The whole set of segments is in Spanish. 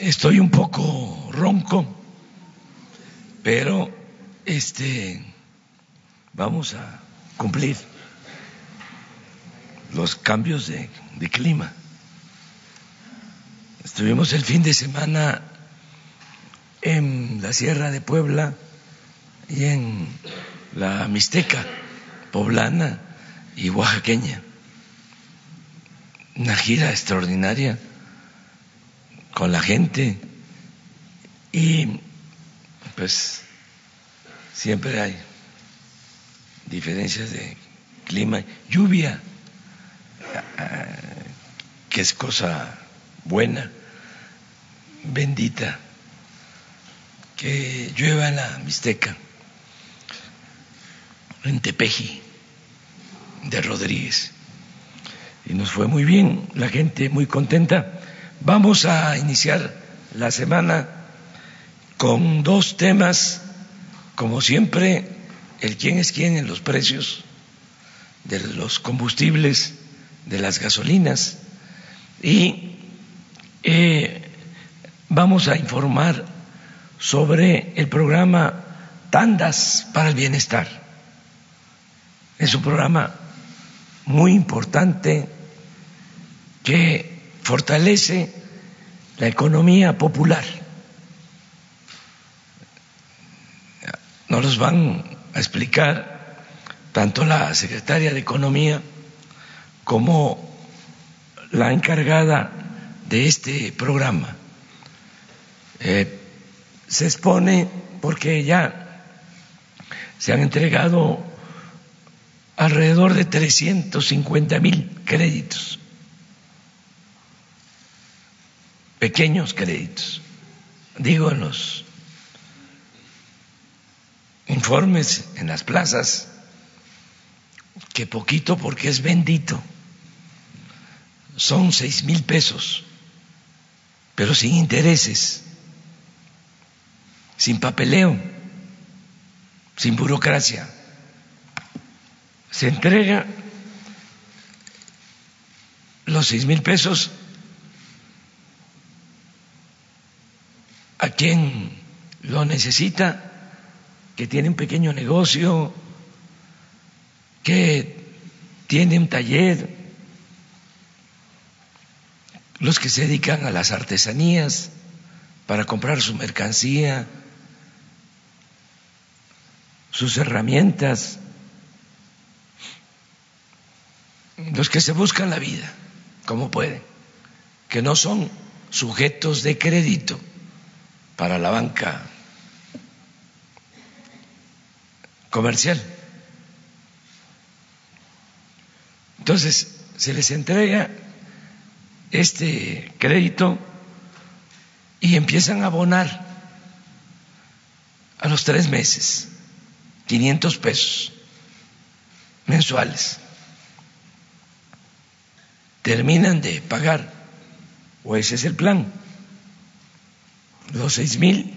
Estoy un poco ronco, pero este vamos a cumplir los cambios de, de clima. Estuvimos el fin de semana en la Sierra de Puebla y en la Mixteca poblana y oaxaqueña. Una gira extraordinaria con la gente y pues siempre hay diferencias de clima, lluvia, que es cosa buena, bendita, que llueva en la Mixteca, en Tepeji de Rodríguez. Y nos fue muy bien, la gente muy contenta. Vamos a iniciar la semana con dos temas, como siempre, el quién es quién en los precios de los combustibles, de las gasolinas, y eh, vamos a informar sobre el programa Tandas para el Bienestar. Es un programa muy importante que fortalece la economía popular. Nos los van a explicar tanto la secretaria de Economía como la encargada de este programa. Eh, se expone porque ya se han entregado alrededor de 350 mil créditos, pequeños créditos, digo en los informes en las plazas, que poquito porque es bendito, son seis mil pesos, pero sin intereses, sin papeleo, sin burocracia. Se entrega los seis mil pesos a quien lo necesita, que tiene un pequeño negocio, que tiene un taller, los que se dedican a las artesanías para comprar su mercancía, sus herramientas, los que se buscan la vida, como pueden, que no son sujetos de crédito para la banca comercial. Entonces, se les entrega este crédito y empiezan a abonar a los tres meses 500 pesos mensuales terminan de pagar, o ese es el plan, los seis mil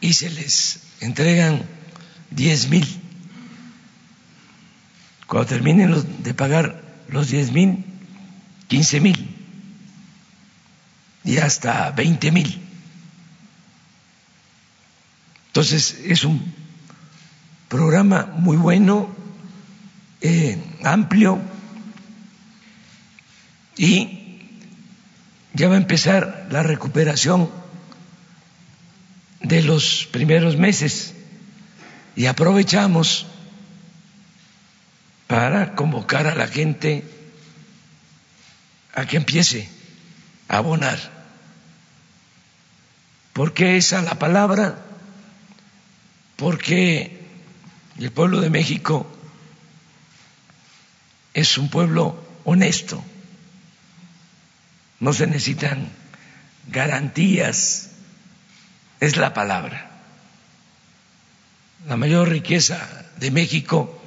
y se les entregan diez mil. Cuando terminen de pagar los diez mil, quince mil y hasta veinte mil. Entonces es un programa muy bueno, eh, amplio, y ya va a empezar la recuperación de los primeros meses y aprovechamos para convocar a la gente a que empiece a abonar. ¿Por qué esa la palabra? Porque el pueblo de México es un pueblo honesto no se necesitan garantías, es la palabra. La mayor riqueza de México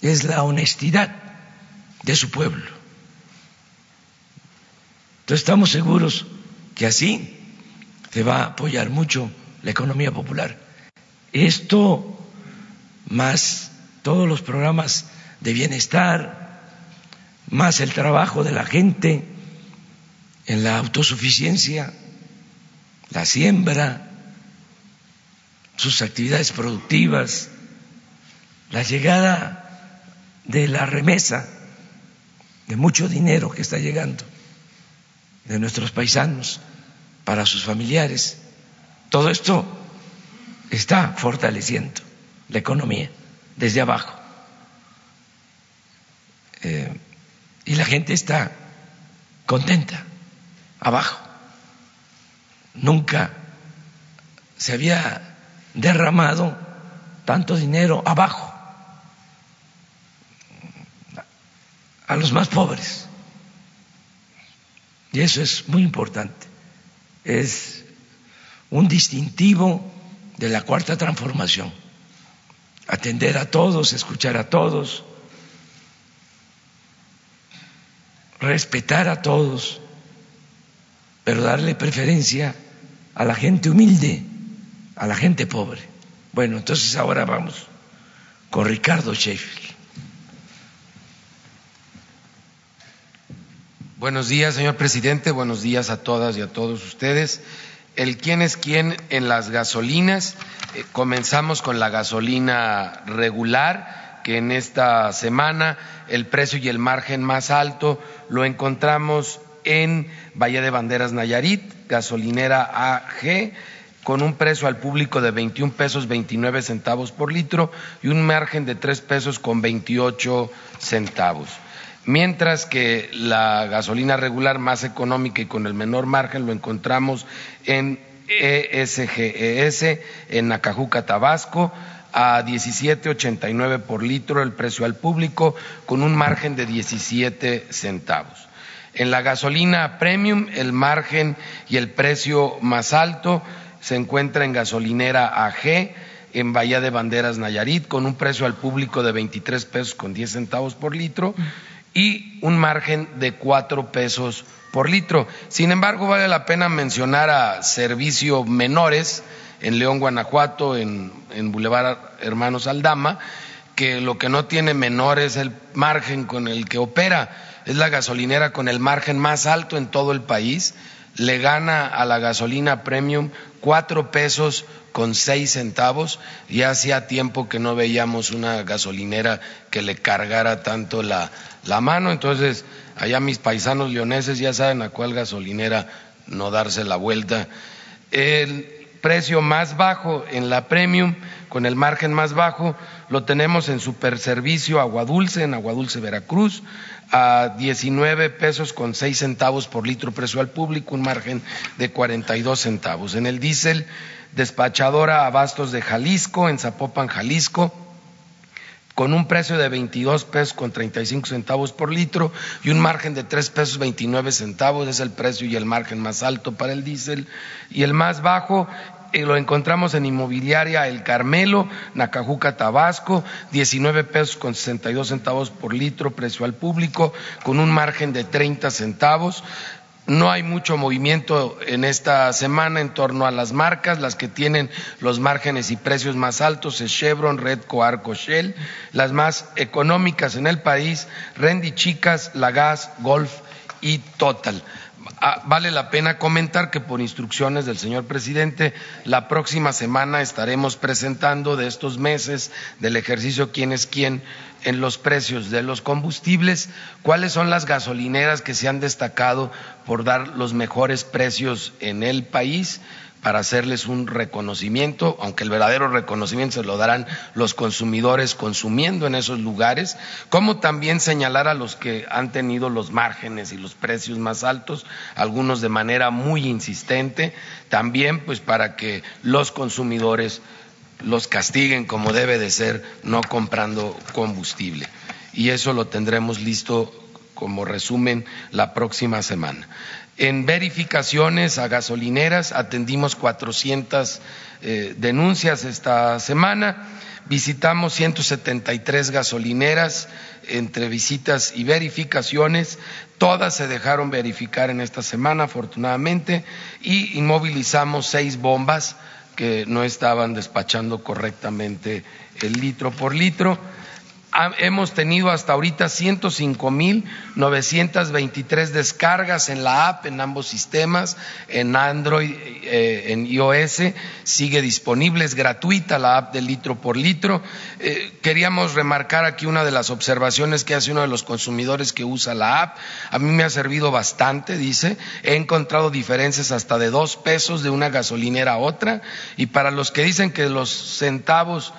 es la honestidad de su pueblo. Entonces estamos seguros que así se va a apoyar mucho la economía popular. Esto más todos los programas de bienestar, más el trabajo de la gente, en la autosuficiencia la siembra, sus actividades productivas, la llegada de la remesa de mucho dinero que está llegando de nuestros paisanos para sus familiares. Todo esto está fortaleciendo la economía desde abajo. Eh, y la gente está contenta abajo. Nunca se había derramado tanto dinero abajo a los más pobres. Y eso es muy importante. Es un distintivo de la cuarta transformación. Atender a todos, escuchar a todos, respetar a todos, pero darle preferencia a la gente humilde, a la gente pobre. Bueno, entonces ahora vamos con Ricardo Sheffield. Buenos días, señor presidente. Buenos días a todas y a todos ustedes. El quién es quién en las gasolinas. Eh, comenzamos con la gasolina regular, que en esta semana el precio y el margen más alto lo encontramos en Valle de Banderas Nayarit, gasolinera AG, con un precio al público de 21 pesos 29 centavos por litro y un margen de 3 pesos con 28 centavos mientras que la gasolina regular más económica y con el menor margen lo encontramos en ESGES, e en Nacajuca, Tabasco, a 17.89 por litro el precio al público, con un margen de 17 centavos. En la gasolina premium, el margen y el precio más alto se encuentra en gasolinera AG, en Bahía de Banderas Nayarit, con un precio al público de 23 pesos con 10 centavos por litro y un margen de cuatro pesos por litro. Sin embargo, vale la pena mencionar a Servicio Menores en León, Guanajuato, en, en Boulevard Hermanos Aldama, que lo que no tiene menor es el margen con el que opera. Es la gasolinera con el margen más alto en todo el país. Le gana a la gasolina premium cuatro pesos con seis centavos. Ya hacía tiempo que no veíamos una gasolinera que le cargara tanto la, la mano. Entonces, allá mis paisanos leoneses ya saben a cuál gasolinera no darse la vuelta. El precio más bajo en la premium, con el margen más bajo, lo tenemos en Superservicio Aguadulce, en Aguadulce, Veracruz, a 19 pesos con 6 centavos por litro precio al público, un margen de 42 centavos. En el diésel, despachadora Abastos de Jalisco, en Zapopan, Jalisco, con un precio de 22 pesos con 35 centavos por litro y un margen de 3 pesos 29 centavos, es el precio y el margen más alto para el diésel, y el más bajo eh, lo encontramos en inmobiliaria El Carmelo, Nacajuca, Tabasco, 19 pesos con 62 centavos por litro, precio al público, con un margen de 30 centavos. No hay mucho movimiento en esta semana en torno a las marcas, las que tienen los márgenes y precios más altos es Chevron, Redco, Arco, Shell, las más económicas en el país, Rendy Chicas, Lagas, Golf y Total. Ah, vale la pena comentar que por instrucciones del señor presidente, la próxima semana estaremos presentando de estos meses del ejercicio quién es quién en los precios de los combustibles, cuáles son las gasolineras que se han destacado por dar los mejores precios en el país para hacerles un reconocimiento, aunque el verdadero reconocimiento se lo darán los consumidores consumiendo en esos lugares, como también señalar a los que han tenido los márgenes y los precios más altos, algunos de manera muy insistente, también pues para que los consumidores los castiguen como debe de ser, no comprando combustible. Y eso lo tendremos listo como resumen la próxima semana. En verificaciones a gasolineras atendimos 400 eh, denuncias esta semana, visitamos 173 gasolineras entre visitas y verificaciones, todas se dejaron verificar en esta semana afortunadamente y inmovilizamos seis bombas que no estaban despachando correctamente el litro por litro. Hemos tenido hasta ahorita 105.923 descargas en la app, en ambos sistemas, en Android, eh, en iOS. Sigue disponible, es gratuita la app de litro por litro. Eh, queríamos remarcar aquí una de las observaciones que hace uno de los consumidores que usa la app. A mí me ha servido bastante, dice. He encontrado diferencias hasta de dos pesos de una gasolinera a otra. Y para los que dicen que los centavos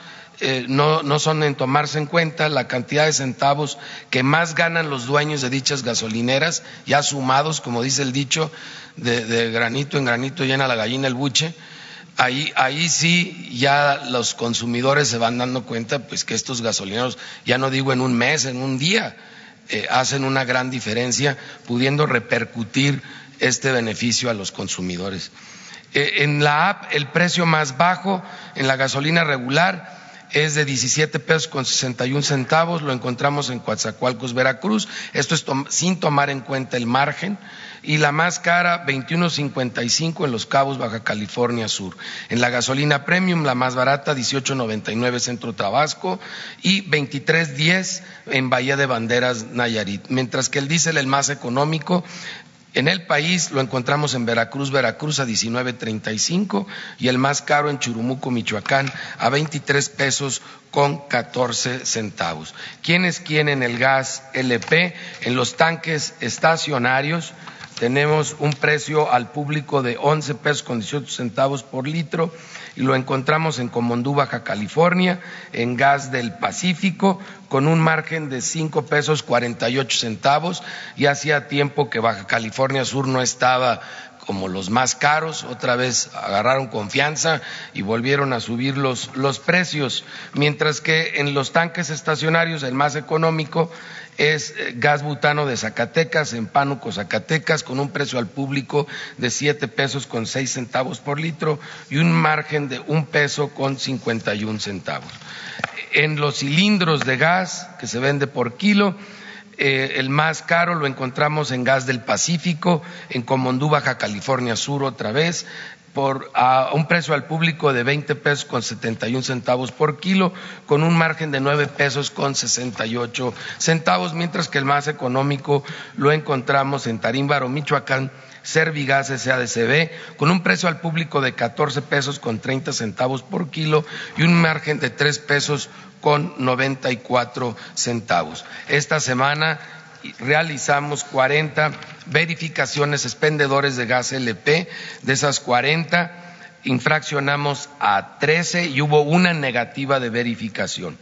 eh, no, no, son en tomarse en cuenta la cantidad de centavos que más ganan los dueños de dichas gasolineras, ya sumados, como dice el dicho, de, granito en granito llena la gallina el buche. Ahí, ahí sí ya los consumidores se van dando cuenta pues que estos gasolineros, ya no digo en un mes, en un día, eh, hacen una gran diferencia pudiendo repercutir este beneficio a los consumidores. Eh, en la app, el precio más bajo en la gasolina regular es de 17 pesos con 61 centavos, lo encontramos en Coatzacoalcos, Veracruz, esto es sin tomar en cuenta el margen, y la más cara 21.55 en Los Cabos, Baja California Sur. En la gasolina premium, la más barata 18.99 Centro Tabasco. Y 23.10 en Bahía de Banderas, Nayarit, mientras que el diésel el más económico en el país lo encontramos en Veracruz, Veracruz a 19.35 y el más caro en Churumuco, Michoacán a 23 pesos con 14 centavos. ¿Quién es quién en el gas LP? En los tanques estacionarios tenemos un precio al público de 11 pesos con 18 centavos por litro y lo encontramos en Comondú, Baja California, en Gas del Pacífico, con un margen de cinco pesos 48 centavos. Y hacía tiempo que Baja California Sur no estaba como los más caros, otra vez agarraron confianza y volvieron a subir los, los precios, mientras que en los tanques estacionarios el más económico es eh, gas butano de Zacatecas, en Pánuco, Zacatecas, con un precio al público de siete pesos con seis centavos por litro y un margen de un peso con cincuenta y un centavos. En los cilindros de gas que se vende por kilo, eh, el más caro lo encontramos en Gas del Pacífico, en Comondú, Baja California Sur, otra vez, por a un precio al público de 20 pesos con 71 centavos por kilo, con un margen de 9 pesos con 68 centavos, mientras que el más económico lo encontramos en Tarímbaro, Michoacán, Servigas SADCB, con un precio al público de 14 pesos con 30 centavos por kilo y un margen de 3 pesos con 94 centavos. Esta semana realizamos 40 verificaciones expendedores de gas LP. De esas 40, infraccionamos a 13 y hubo una negativa de verificación.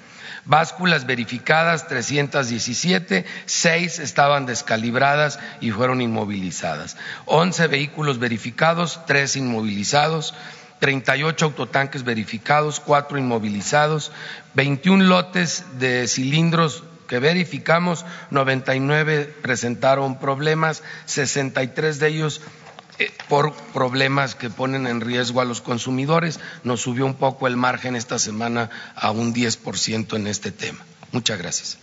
Básculas verificadas 317, seis estaban descalibradas y fueron inmovilizadas. 11 vehículos verificados, tres inmovilizados. 38 autotanques verificados, cuatro inmovilizados, 21 lotes de cilindros que verificamos, 99 presentaron problemas, 63 de ellos eh, por problemas que ponen en riesgo a los consumidores. Nos subió un poco el margen esta semana a un 10% en este tema. Muchas gracias.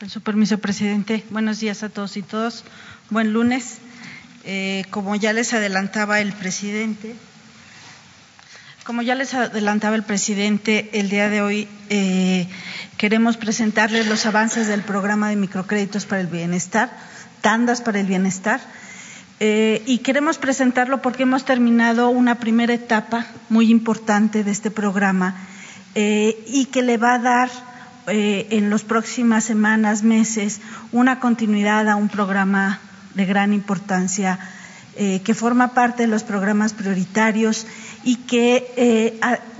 Con su permiso, presidente. Buenos días a todos y todos. Buen lunes. Eh, como ya les adelantaba el presidente, como ya les adelantaba el presidente, el día de hoy eh, queremos presentarles los avances del programa de microcréditos para el bienestar, tandas para el bienestar, eh, y queremos presentarlo porque hemos terminado una primera etapa muy importante de este programa eh, y que le va a dar en las próximas semanas, meses, una continuidad a un programa de gran importancia que forma parte de los programas prioritarios y que eh,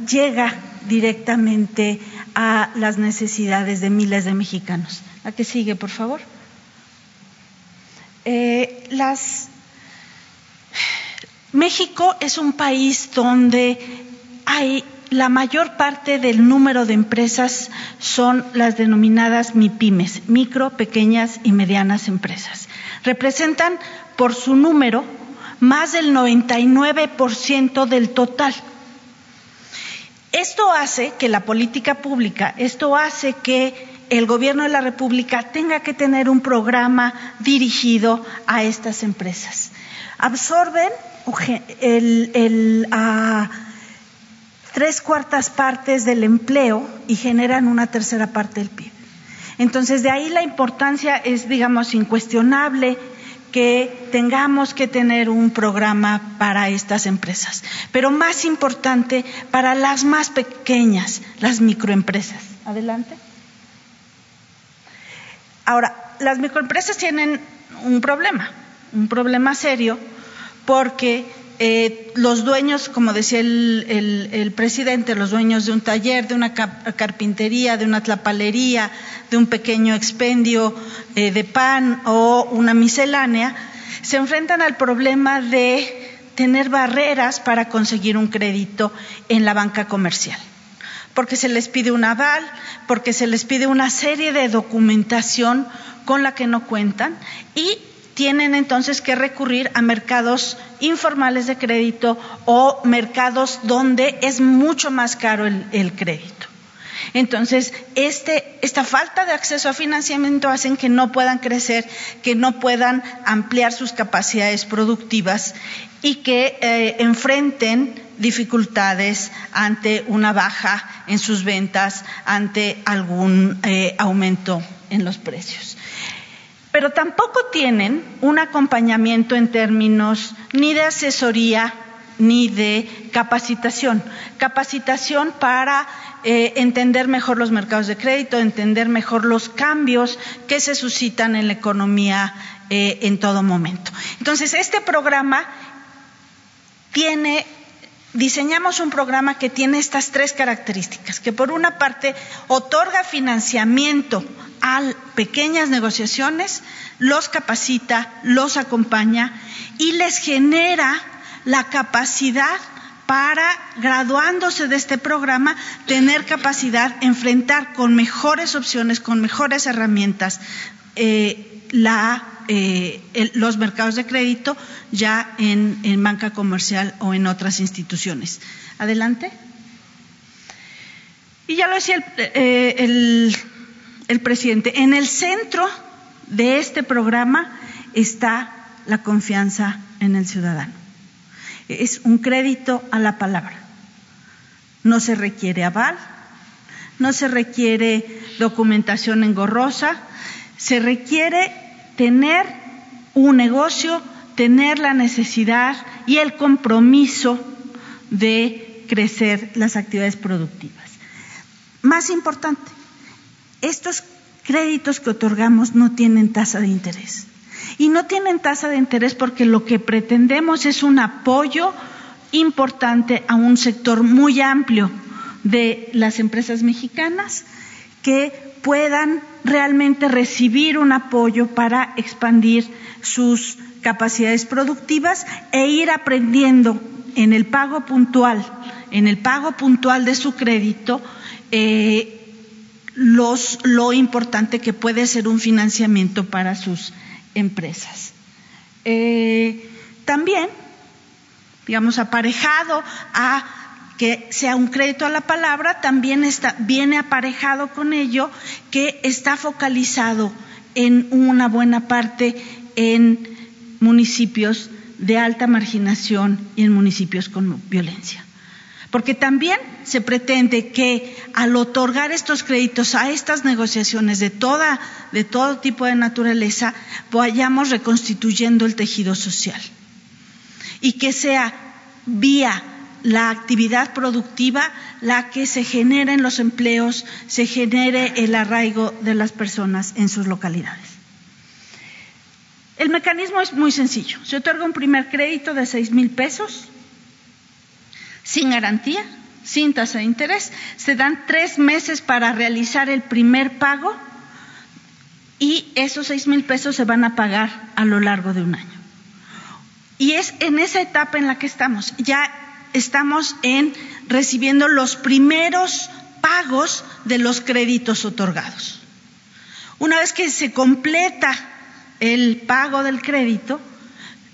llega directamente a las necesidades de miles de mexicanos. ¿A qué sigue, por favor? Eh, las... México es un país donde hay la mayor parte del número de empresas son las denominadas MIPIMES, micro, pequeñas y medianas empresas. Representan por su número más del 99% del total. Esto hace que la política pública, esto hace que el gobierno de la República tenga que tener un programa dirigido a estas empresas. Absorben el, tres cuartas partes del empleo y generan una tercera parte del PIB. Entonces, de ahí la importancia es, digamos, incuestionable que tengamos que tener un programa para estas empresas, pero más importante para las más pequeñas, las microempresas. Adelante. Ahora, las microempresas tienen un problema, un problema serio, porque eh, los dueños, como decía el, presidente, los dueños de un taller, de una carpintería, de una tlapalería, de un pequeño expendio eh, de pan o una miscelánea, se enfrentan al problema de tener barreras para conseguir un crédito en la banca comercial. Porque se les pide un aval, porque se les pide una serie de documentación con la que no cuentan y tienen entonces que recurrir a mercados informales de crédito o mercados donde es mucho más caro el, crédito. Entonces, este, esta falta de acceso a financiamiento hacen que no puedan crecer, que no puedan ampliar sus capacidades productivas y que eh, enfrenten dificultades ante una baja en sus ventas, ante algún eh, aumento en los precios pero tampoco tienen un acompañamiento en términos ni de asesoría ni de capacitación. Capacitación para eh, entender mejor los mercados de crédito, entender mejor los cambios que se suscitan en la economía eh, en todo momento. Entonces, este programa tiene diseñamos un programa que tiene estas tres características, que por una parte otorga financiamiento a pequeñas negociaciones, los capacita, los acompaña y les genera la capacidad para, graduándose de este programa, tener capacidad, enfrentar con mejores opciones, con mejores herramientas, eh, eh, los mercados de crédito ya en, banca comercial o en otras instituciones. Adelante. Y ya lo decía eh, el, el presidente, en el centro de este programa está la confianza en el ciudadano. Es un crédito a la palabra. No se requiere aval, no se requiere documentación engorrosa, se requiere tener un negocio, tener la necesidad y el compromiso de crecer las actividades productivas. Más importante, estos créditos que otorgamos no tienen tasa de interés. Y no tienen tasa de interés porque lo que pretendemos es un apoyo importante a un sector muy amplio de las empresas mexicanas que puedan realmente recibir un apoyo para expandir sus capacidades productivas e ir aprendiendo en el pago puntual, en el pago puntual de su crédito, eh, lo importante que puede ser un financiamiento para sus empresas. Eh, también, digamos, aparejado a que sea un crédito a la palabra, también está, viene aparejado con ello que está focalizado en una buena parte en municipios de alta marginación y en municipios con violencia. Porque también se pretende que al otorgar estos créditos a estas negociaciones de toda de todo tipo de naturaleza vayamos reconstituyendo el tejido social. Y que sea vía la actividad productiva la que se generen los empleos, se genere el arraigo de las personas en sus localidades. El mecanismo es muy sencillo. Se otorga un primer crédito de seis mil pesos sin garantía, sin tasa de interés. Se dan tres meses para realizar el primer pago y esos seis mil pesos se van a pagar a lo largo de un año. Y es en esa etapa en la que estamos. Ya estamos en recibiendo los primeros pagos de los créditos otorgados. Una vez que se completa el pago del crédito,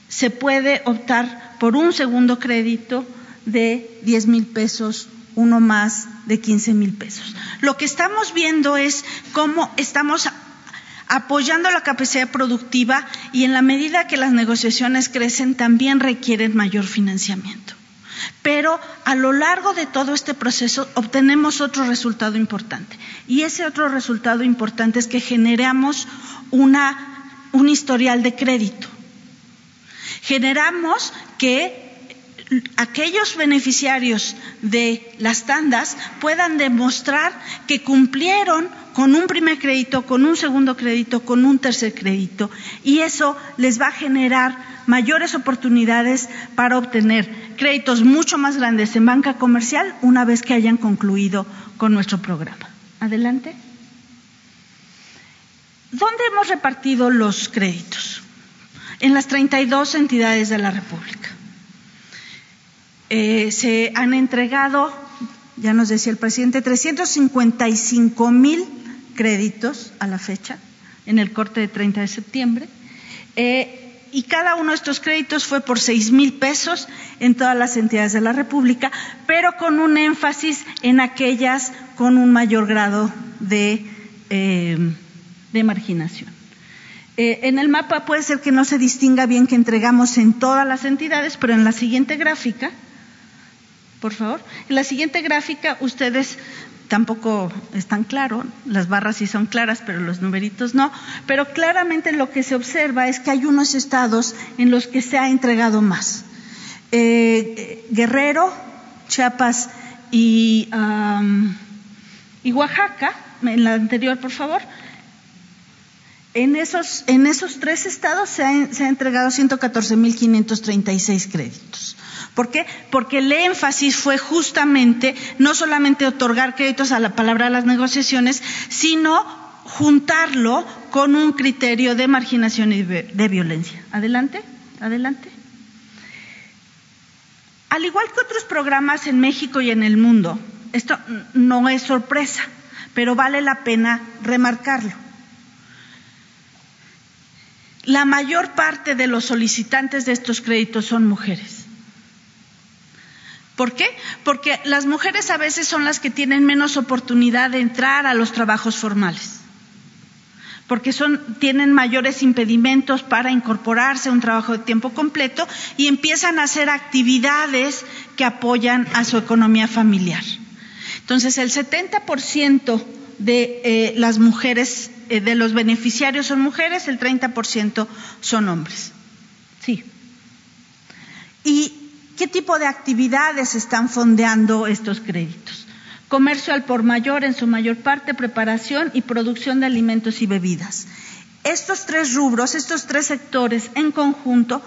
se puede optar por un segundo crédito de 10 mil pesos, uno más de 15 mil pesos. Lo que estamos viendo es cómo estamos apoyando la capacidad productiva y en la medida que las negociaciones crecen también requieren mayor financiamiento. Pero a lo largo de todo este proceso obtenemos otro resultado importante. Y ese otro resultado importante es que generamos una, un historial de crédito. Generamos que aquellos beneficiarios de las tandas puedan demostrar que cumplieron con un primer crédito, con un segundo crédito, con un tercer crédito. Y eso les va a generar mayores oportunidades para obtener créditos mucho más grandes en banca comercial una vez que hayan concluido con nuestro programa. Adelante. ¿Dónde hemos repartido los créditos? En las 32 entidades de la República. Eh, se han entregado, ya nos decía el presidente, 355 mil créditos a la fecha, en el corte de 30 de septiembre. Eh, y cada uno de estos créditos fue por seis mil pesos en todas las entidades de la República, pero con un énfasis en aquellas con un mayor grado de, eh, de marginación. en el mapa puede ser que no se distinga bien que entregamos en todas las entidades, pero en la siguiente gráfica por favor. En la siguiente gráfica ustedes tampoco están claros, las barras sí son claras, pero los numeritos no, pero claramente lo que se observa es que hay unos estados en los que se ha entregado más. Eh, Guerrero, Chiapas y, Oaxaca, en la anterior, por favor. En esos, en esos tres estados se ha, se ha entregado 114.536 créditos. ¿Por qué? Porque el énfasis fue justamente no solamente otorgar créditos a la palabra de las negociaciones, sino juntarlo con un criterio de marginación y de violencia. Adelante, adelante. Al igual que otros programas en México y en el mundo, esto no es sorpresa, pero vale la pena remarcarlo. La mayor parte de los solicitantes de estos créditos son mujeres. ¿Por qué? Porque las mujeres a veces son las que tienen menos oportunidad de entrar a los trabajos formales porque tienen mayores impedimentos para incorporarse a un trabajo de tiempo completo y empiezan a hacer actividades que apoyan a su economía familiar. Entonces, el 70% de eh, las mujeres, eh, de los beneficiarios son mujeres, el 30% son hombres. Sí. Y ¿Qué tipo de actividades están fondeando estos créditos? Comercio al por mayor, en su mayor parte, preparación y producción de alimentos y bebidas. Estos tres rubros, estos tres sectores en conjunto,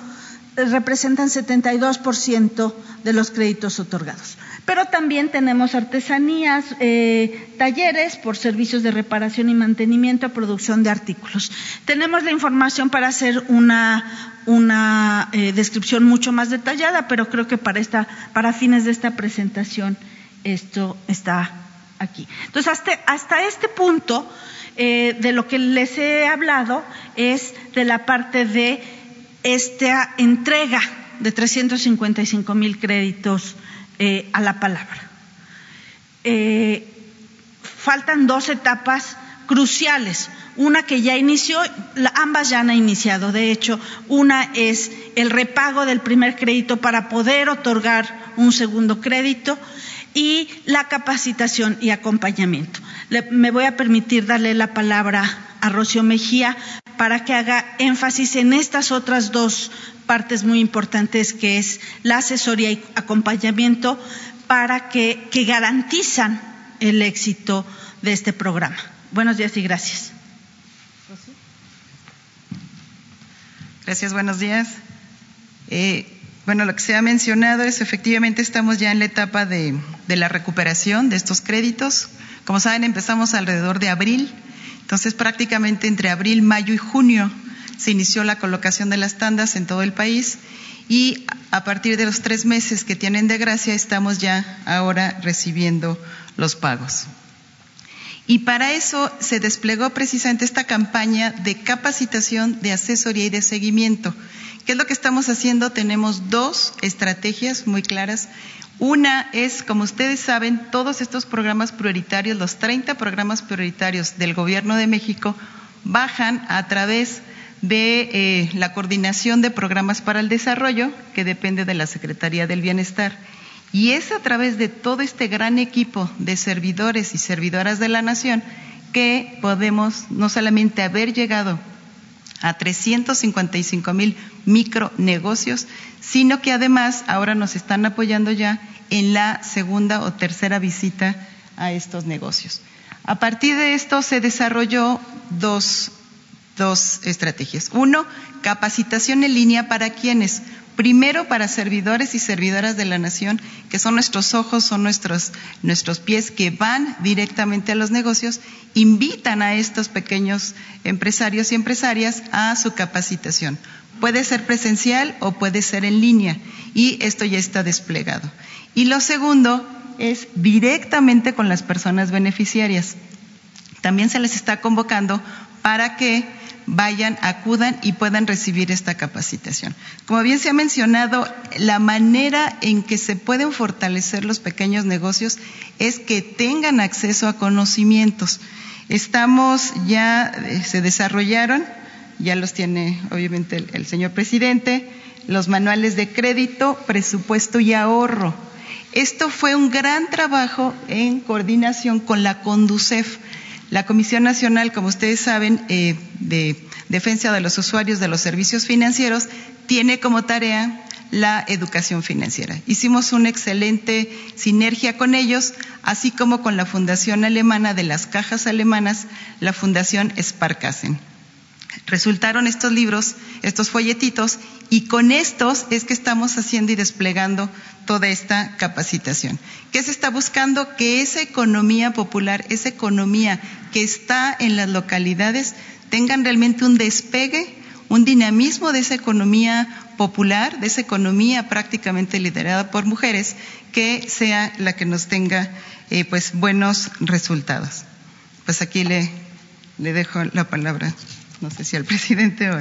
representan 72% de los créditos otorgados. Pero también tenemos artesanías, eh, talleres por servicios de reparación y mantenimiento, producción de artículos. Tenemos la información para hacer una, una eh, descripción mucho más detallada, pero creo que para, esta, para fines de esta presentación esto está aquí. Entonces, hasta, hasta este punto eh, de lo que les he hablado es de la parte de esta entrega de 355 mil créditos eh, a la palabra. faltan dos etapas cruciales. Una que ya inició, ambas ya han iniciado. De hecho, una es el repago del primer crédito para poder otorgar un segundo crédito y la capacitación y acompañamiento. me voy a permitir darle la palabra a Rocío Mejía para que haga énfasis en estas otras dos partes muy importantes que es la asesoría y acompañamiento para que, que garantizan el éxito de este programa. Buenos días y gracias. Gracias, buenos días. Eh, bueno, lo que se ha mencionado es efectivamente estamos ya en la etapa de, de, la recuperación de estos créditos. Como saben, empezamos alrededor de abril, entonces prácticamente entre abril, mayo y junio se inició la colocación de las tandas en todo el país y a partir de los tres meses que tienen de gracia estamos ya ahora recibiendo los pagos. Y para eso se desplegó precisamente esta campaña de capacitación, de asesoría y de seguimiento. ¿Qué es lo que estamos haciendo? Tenemos dos estrategias muy claras. Una es, como ustedes saben, todos estos programas prioritarios, los 30 programas prioritarios del Gobierno de México, bajan a través de eh, la coordinación de programas para el desarrollo, que depende de la Secretaría del Bienestar. Y es a través de todo este gran equipo de servidores y servidoras de la nación que podemos no solamente haber llegado a 355 mil micronegocios, sino que además ahora nos están apoyando ya en la segunda o tercera visita a estos negocios. A partir de esto se desarrolló dos, dos estrategias. Uno, capacitación en línea para quienes, primero para servidores y servidoras de la nación, que son nuestros ojos, son nuestros, nuestros pies que van directamente a los negocios, invitan a estos pequeños empresarios y empresarias a su capacitación. Puede ser presencial o puede ser en línea y esto ya está desplegado. Y lo segundo es directamente con las personas beneficiarias. También se les está convocando para que vayan, acudan y puedan recibir esta capacitación. Como bien se ha mencionado, la manera en que se pueden fortalecer los pequeños negocios es que tengan acceso a conocimientos. Estamos ya, eh, se desarrollaron, ya los tiene obviamente el, el señor presidente, los manuales de crédito, presupuesto y ahorro. Esto fue un gran trabajo en coordinación con la CONDUCEF la Comisión Nacional, como ustedes saben, eh, de Defensa de los Usuarios de los Servicios Financieros, tiene como tarea la educación financiera. Hicimos una excelente sinergia con ellos, así como con la Fundación Alemana de las Cajas Alemanas, la Fundación Sparkassen. Resultaron estos libros, estos folletitos, y con estos es que estamos haciendo y desplegando toda esta capacitación. ¿Qué se está buscando? Que esa economía popular, esa economía que está en las localidades, tengan realmente un despegue, un dinamismo de esa economía popular, de esa economía prácticamente liderada por mujeres, que sea la que nos tenga eh, pues buenos resultados. Pues aquí le, le dejo la palabra no sé si al presidente o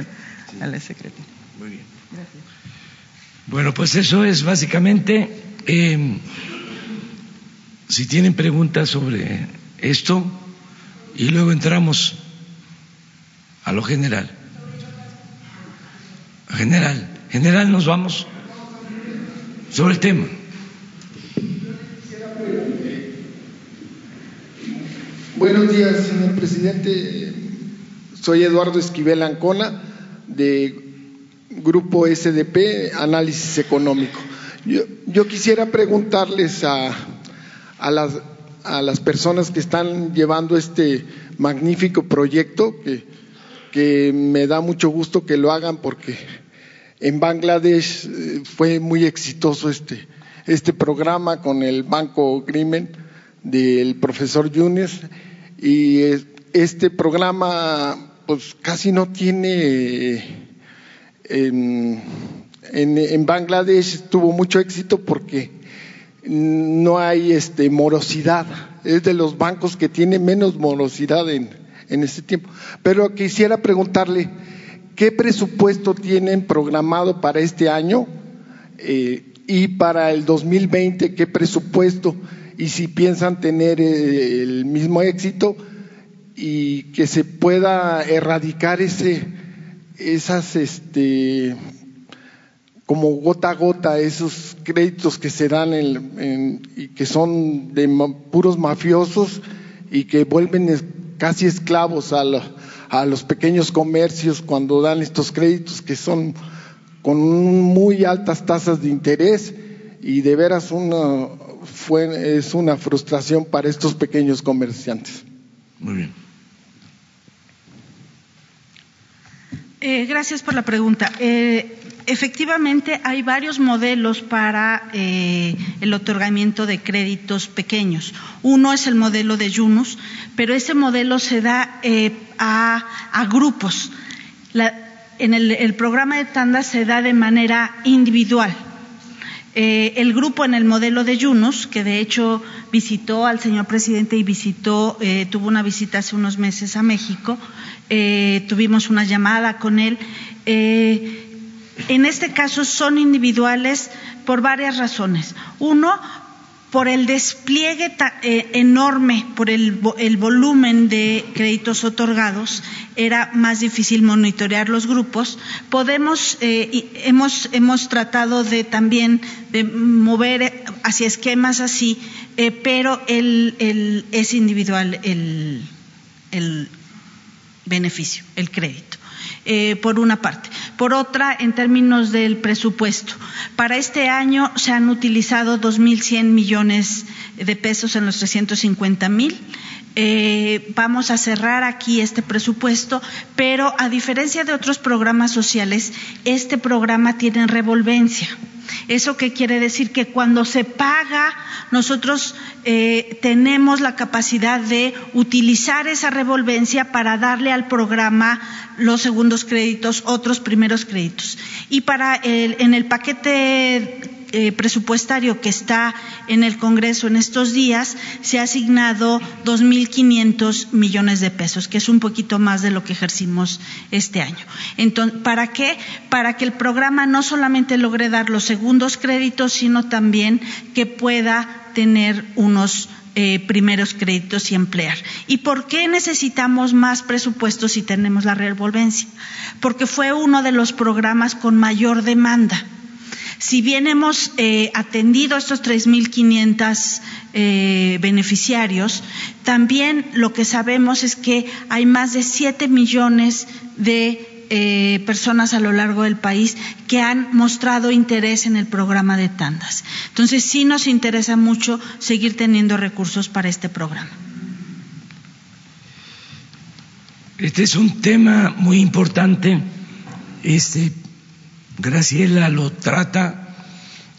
a la secretaria. Muy bien. Gracias. Bueno, pues eso es básicamente, eh, si tienen preguntas sobre esto, y luego entramos a lo general. General, general nos vamos sobre el tema. Buenos días, señor presidente. Soy Eduardo Esquivel Ancona, de Grupo SDP, Análisis Económico. Yo, quisiera preguntarles a, las, personas que están llevando este magnífico proyecto, que, que me da mucho gusto que lo hagan porque en Bangladesh eh, fue muy exitoso este, este programa con el Banco Grimen del profesor Yunes y este programa pues casi no tiene en, en, Bangladesh tuvo mucho éxito porque no hay este morosidad. Es de los bancos que tiene menos morosidad en, en este tiempo. Pero quisiera preguntarle qué presupuesto tienen programado para este año eh, y para el 2020 qué presupuesto y si piensan tener eh, el mismo éxito y que se pueda erradicar ese, esas, este, como gota a gota, esos créditos que se dan y que son de puros mafiosos y que vuelven casi esclavos a, a los pequeños comercios cuando dan estos créditos que son con muy altas tasas de interés y de veras una, fue, es una frustración para estos pequeños comerciantes. Muy bien. Eh, gracias por la pregunta. Eh, efectivamente, hay varios modelos para eh, el otorgamiento de créditos pequeños. Uno es el modelo de Yunus, pero ese modelo se da a, grupos. en el, programa de tanda se da de manera individual. El grupo en el modelo de Yunus, que de hecho visitó al señor presidente y visitó, tuvo una visita hace unos meses a México, eh, tuvimos una llamada con él. Eh, en este caso son individuales por varias razones. Uno, por el despliegue eh, enorme, por el, volumen de créditos otorgados, era más difícil monitorear los grupos. Podemos, hemos, hemos tratado de también de mover hacia esquemas así, eh, pero el, es individual el beneficio, el crédito. Eh, por una parte. Por otra, en términos del presupuesto, para este año se han utilizado 2.100 millones de pesos en los 350 mil. Eh, vamos a cerrar aquí este presupuesto, pero a diferencia de otros programas sociales, este programa tiene revolvencia. ¿Eso qué quiere decir? Que cuando se paga, nosotros eh, tenemos la capacidad de utilizar esa revolvencia para darle al programa los segundos créditos, otros primeros créditos. Y para el, en el paquete eh, presupuestario que está en el Congreso en estos días, se ha asignado 2.500 millones de pesos, que es un poquito más de lo que ejercimos este año. Entonces, ¿Para qué? Para que el programa no solamente logre dar los segundos créditos, sino también que pueda tener unos eh, primeros créditos y emplear. ¿Y por qué necesitamos más presupuestos si tenemos la revolvencia? Porque fue uno de los programas con mayor demanda. Si bien hemos eh, atendido a estos 3.500 eh, beneficiarios, también lo que sabemos es que hay más de 7 millones de eh, personas a lo largo del país que han mostrado interés en el programa de tandas. Entonces, sí nos interesa mucho seguir teniendo recursos para este programa. Este es un tema muy importante. Este, Graciela lo trata.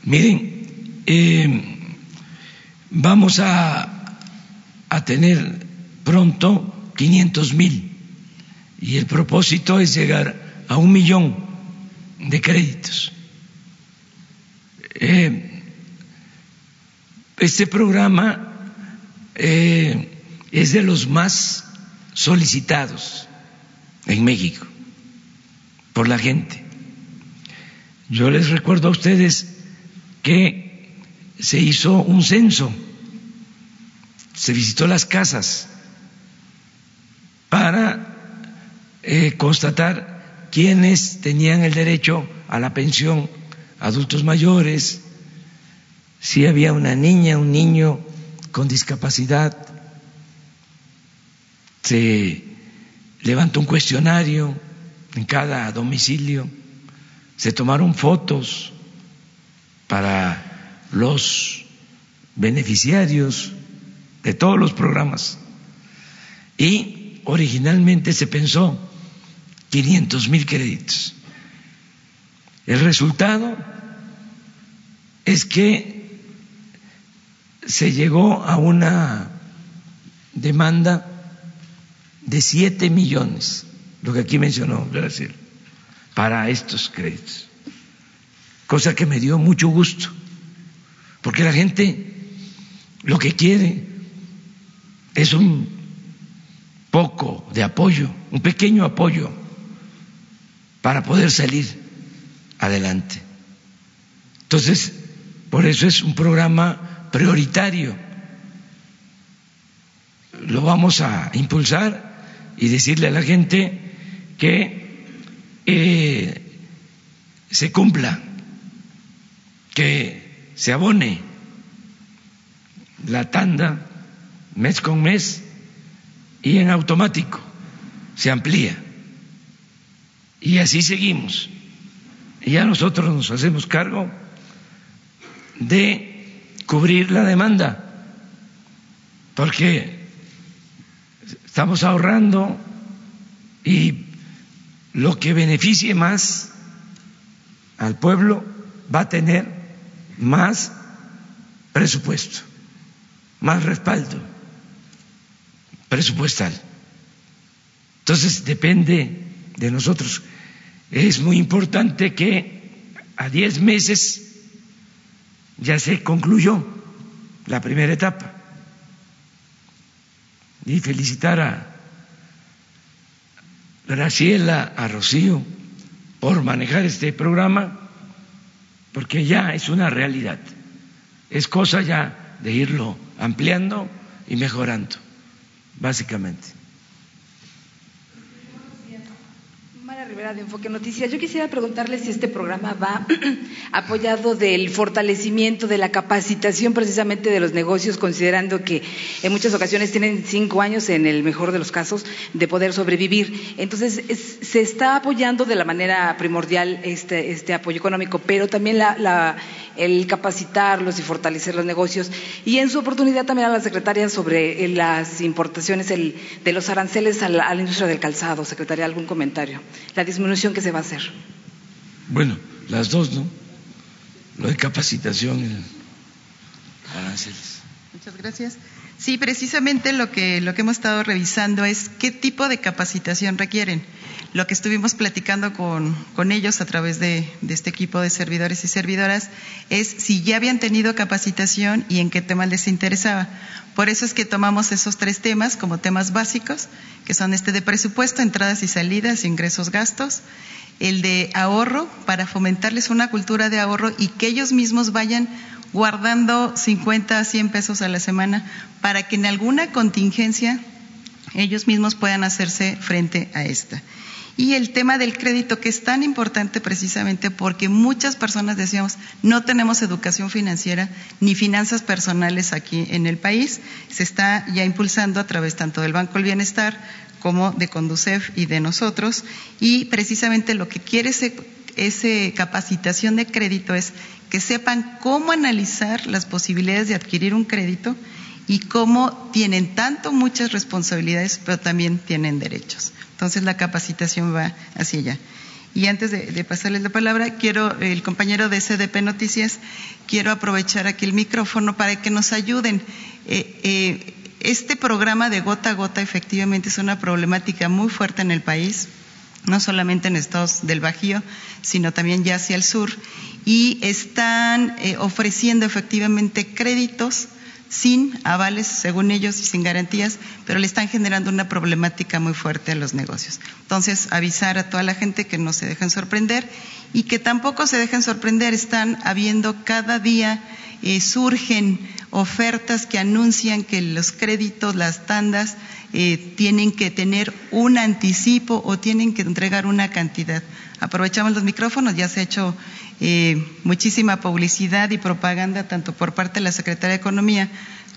Miren, eh, vamos a, tener pronto 500 mil y el propósito es llegar a un millón de créditos. Eh, este programa eh, es de los más solicitados en México por la gente. Yo les recuerdo a ustedes que se hizo un censo, se visitó las casas para eh, constatar quiénes tenían el derecho a la pensión, adultos mayores, si había una niña, un niño con discapacidad. Se levantó un cuestionario en cada domicilio se tomaron fotos para los beneficiarios de todos los programas y originalmente se pensó 500 mil créditos. El resultado es que se llegó a una demanda de 7 millones, lo que aquí mencionó Brasil para estos créditos, cosa que me dio mucho gusto, porque la gente lo que quiere es un poco de apoyo, un pequeño apoyo para poder salir adelante. Entonces, por eso es un programa prioritario. Lo vamos a impulsar y decirle a la gente que eh, se cumpla, que se abone la tanda mes con mes y en automático se amplía. Y así seguimos. Y ya nosotros nos hacemos cargo de cubrir la demanda, porque estamos ahorrando y lo que beneficie más al pueblo va a tener más presupuesto, más respaldo presupuestal. Entonces depende de nosotros. Es muy importante que a diez meses ya se concluyó la primera etapa. Y felicitar a Graciela, a por manejar este programa, porque ya es una realidad. Es cosa ya de irlo ampliando y mejorando, básicamente. Rivera de Enfoque Noticias. Yo quisiera preguntarle si este programa va apoyado del fortalecimiento de la capacitación precisamente de los negocios, considerando que en muchas ocasiones tienen cinco años, en el mejor de los casos, de poder sobrevivir. Entonces, se está apoyando de la manera primordial este, este apoyo económico, pero también el capacitarlos y fortalecer los negocios. Y en su oportunidad también a la secretaria sobre eh, las importaciones de los aranceles a la, a la industria del calzado. Secretaria, ¿algún comentario? la disminución que se va a hacer? Bueno, las dos, ¿no? Lo de capacitación y aranceles. Muchas gracias. Sí, precisamente lo que, lo que hemos estado revisando es qué tipo de capacitación requieren. Lo que estuvimos platicando con, con ellos a través de, de, este equipo de servidores y servidoras es si ya habían tenido capacitación y en qué temas les interesaba. Por eso es que tomamos esos tres temas como temas básicos, que son este de presupuesto, entradas y salidas, ingresos, gastos, el de ahorro, para fomentarles una cultura de ahorro y que ellos mismos vayan guardando 50 a 100 pesos a la semana para que en alguna contingencia ellos mismos puedan hacerse frente a esta. Y el tema del crédito, que es tan importante precisamente porque muchas personas decíamos, no tenemos educación financiera ni finanzas personales aquí en el país. Se está ya impulsando a través tanto del Banco del Bienestar como de Conducef y de nosotros. Y precisamente lo que quiere ese, capacitación de crédito es que sepan cómo analizar las posibilidades de adquirir un crédito y cómo tienen tanto muchas responsabilidades, pero también tienen derechos. Entonces la capacitación va hacia allá. Y antes de, pasarles la palabra, quiero, el compañero de CDP Noticias, quiero aprovechar aquí el micrófono para que nos ayuden. Eh, eh, este programa de gota a gota efectivamente es una problemática muy fuerte en el país, no solamente en estados del Bajío, sino también ya hacia el sur, y están eh, ofreciendo efectivamente créditos sin avales, según ellos, sin garantías, pero le están generando una problemática muy fuerte a los negocios. Entonces, avisar a toda la gente que no se dejen sorprender y que tampoco se dejen sorprender. Están habiendo cada día, surgen ofertas que anuncian que los créditos, las tandas, eh, tienen que tener un anticipo o tienen que entregar una cantidad. Aprovechamos los micrófonos, ya se ha hecho eh, muchísima publicidad y propaganda tanto por parte de la Secretaría de Economía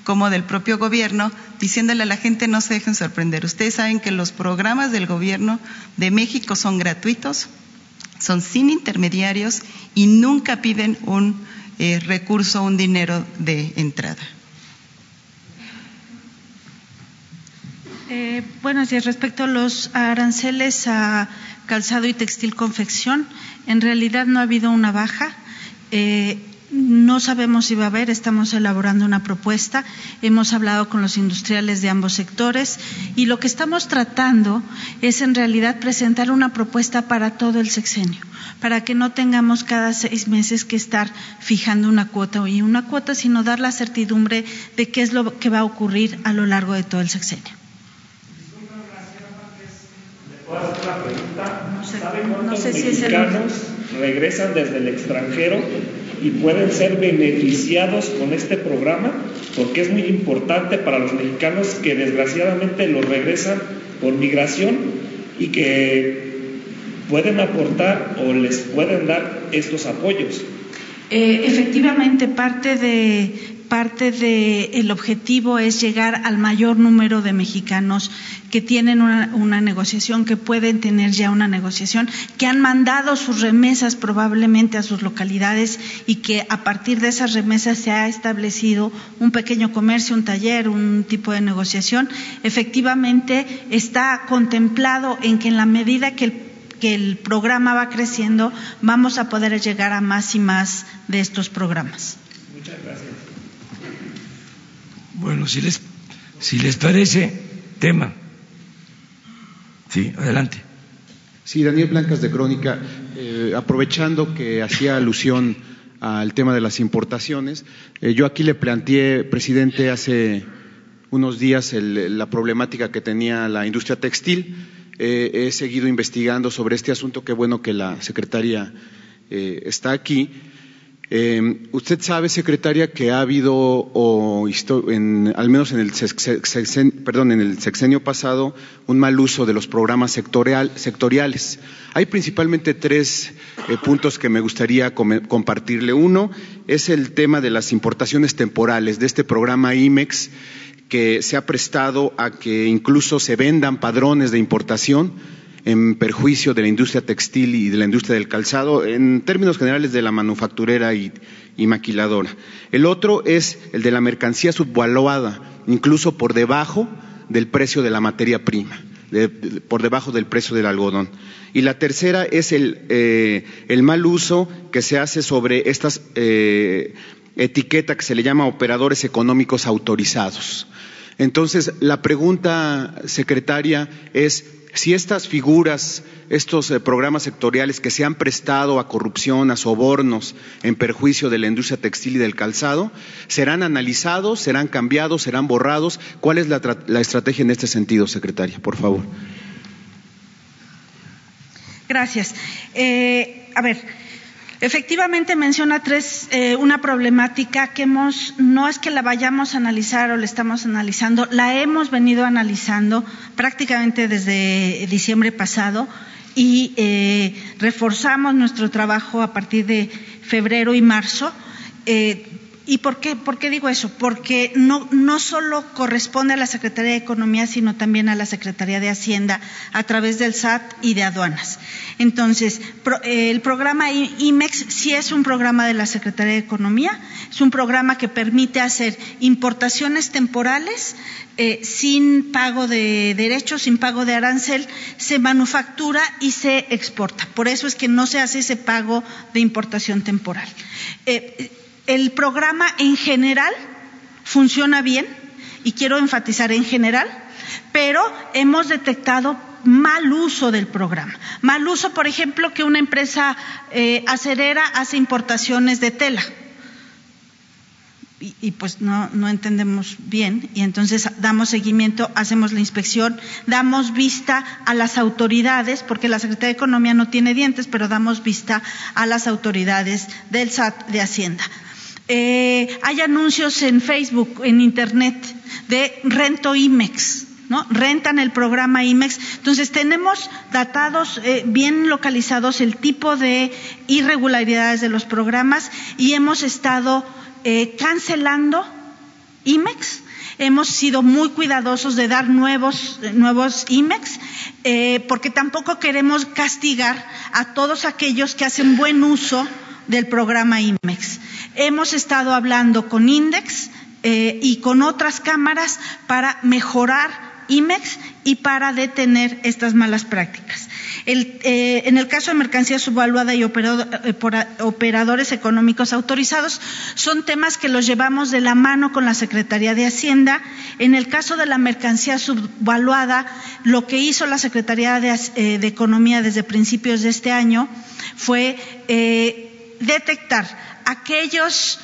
como del propio gobierno, diciéndole a la gente no se dejen sorprender. Ustedes saben que los programas del gobierno de México son gratuitos, son sin intermediarios y nunca piden un eh, recurso, un dinero de entrada. Eh, bueno, si respecto a los aranceles a calzado y textil confección, en realidad no ha habido una baja. Eh, no sabemos si va a haber, estamos elaborando una propuesta, hemos hablado con los industriales de ambos sectores y lo que estamos tratando es en realidad presentar una propuesta para todo el sexenio, para que no tengamos cada seis meses que estar fijando una cuota y una cuota, sino dar la certidumbre de qué es lo que va a ocurrir a lo largo de todo el sexenio. No sé, no sé si mexicanos regresan desde el extranjero y pueden ser beneficiados con este programa? Porque es muy importante para los mexicanos que desgraciadamente los regresan por migración y que pueden aportar o les pueden dar estos apoyos. Eh, efectivamente, parte de parte del objetivo es llegar al mayor número de mexicanos que tienen una, negociación, que pueden tener ya una negociación, que han mandado sus remesas probablemente a sus localidades y que a partir de esas remesas se ha establecido un pequeño comercio, un taller, un tipo de negociación. Efectivamente, está contemplado en que en la medida que el que el programa va creciendo, vamos a poder llegar a más y más de estos programas. Muchas gracias. Bueno, si les, si les parece, tema. Sí, adelante. Sí, Daniel Blancas de Crónica, eh, aprovechando que hacía alusión al tema de las importaciones, eh, yo aquí le planteé, presidente, hace unos días la problemática que tenía la industria textil. Eh, he seguido investigando sobre este asunto, qué bueno que la secretaria está aquí. Eh, usted sabe, secretaria, que ha habido, o, en, al menos en el, sexenio, perdón, en el sexenio pasado, un mal uso de los programas sectorial, sectoriales. Hay principalmente tres eh, puntos que me gustaría compartirle. Uno es el tema de las importaciones temporales de este programa IMEX, que se ha prestado a que incluso se vendan padrones de importación en perjuicio de la industria textil y de la industria del calzado, en términos generales de la manufacturera y, maquiladora. El otro es el de la mercancía subvaluada, incluso por debajo del precio de la materia prima. por debajo del precio del algodón. Y la tercera es el, eh, mal uso que se hace sobre estas eh, etiqueta que se le llama operadores económicos autorizados. Entonces, la pregunta, secretaria, es si estas figuras, estos eh, programas sectoriales que se han prestado a corrupción, a sobornos en perjuicio de la industria textil y del calzado, serán analizados, serán cambiados, serán borrados. ¿Cuál es la, estrategia en este sentido, secretaria? Por favor. Gracias. Eh, a ver, Efectivamente menciona tres, eh, una problemática que hemos, no es que la vayamos a analizar o la estamos analizando, la hemos venido analizando prácticamente desde diciembre pasado y eh, reforzamos nuestro trabajo a partir de febrero y marzo. Eh, ¿Y por qué, digo eso? Porque no, no solo corresponde a la Secretaría de Economía, sino también a la Secretaría de Hacienda a través del SAT y de aduanas. Entonces, el programa IMEX sí es un programa de la Secretaría de Economía, es un programa que permite hacer importaciones temporales eh, sin pago de derechos, sin pago de arancel, se manufactura y se exporta. Por eso es que no se hace ese pago de importación temporal. Eh, el programa en general funciona bien, y quiero enfatizar en general, pero hemos detectado mal uso del programa. Mal uso, por ejemplo, que una empresa eh, acerera hace importaciones de tela. Y, pues no, no, entendemos bien y entonces damos seguimiento, hacemos la inspección, damos vista a las autoridades, porque la Secretaría de Economía no tiene dientes, pero damos vista a las autoridades del SAT de Hacienda. Eh, hay anuncios en Facebook, en Internet, de Rento IMEX, ¿no? Rentan el programa IMEX. Entonces, tenemos datados, eh, bien localizados el tipo de irregularidades de los programas y hemos estado eh, cancelando IMEX. Hemos sido muy cuidadosos de dar nuevos, nuevos IMEX, porque tampoco queremos castigar a todos aquellos que hacen buen uso del programa IMEX. Hemos estado hablando con Index eh, y con otras cámaras para mejorar IMEX y para detener estas malas prácticas. Eh, en el caso de mercancía subvaluada y eh, operadores económicos autorizados, son temas que los llevamos de la mano con la Secretaría de Hacienda. En el caso de la mercancía subvaluada, lo que hizo la Secretaría de, Economía desde principios de este año fue detectar aquellos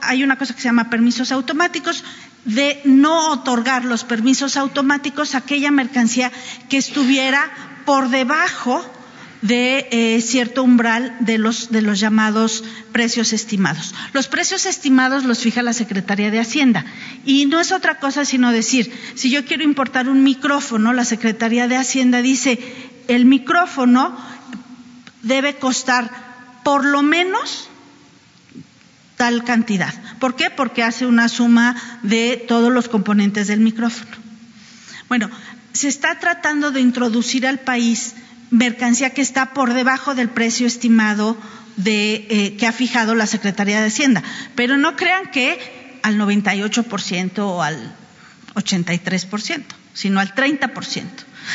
hay una cosa que se llama permisos automáticos, de no otorgar los permisos automáticos a aquella mercancía que estuviera por debajo de eh, cierto umbral de los, de los llamados precios estimados. Los precios estimados los fija la Secretaría de Hacienda y no es otra cosa sino decir, si yo quiero importar un micrófono, la Secretaría de Hacienda dice, el micrófono debe costar por lo menos tal cantidad. ¿Por qué? Porque hace una suma de todos los componentes del micrófono. Bueno, se está tratando de introducir al país mercancía que está por debajo del precio estimado de, eh, que ha fijado la Secretaría de Hacienda. Pero no crean que al 98% o al 83%, sino al 30%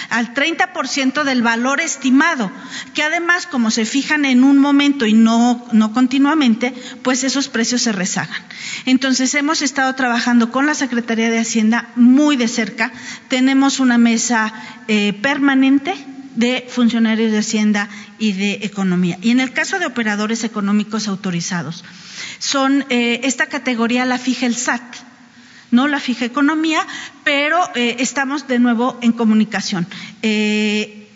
al 30% del valor estimado, que además, como se fijan en un momento y no, no continuamente, pues esos precios se rezagan. Entonces, hemos estado trabajando con la Secretaría de Hacienda muy de cerca. Tenemos una mesa eh, permanente de funcionarios de Hacienda y de Economía. Y en el caso de operadores económicos autorizados, son eh, esta categoría la fija el SAT no la fija economía, pero eh, estamos de nuevo en comunicación. Eh,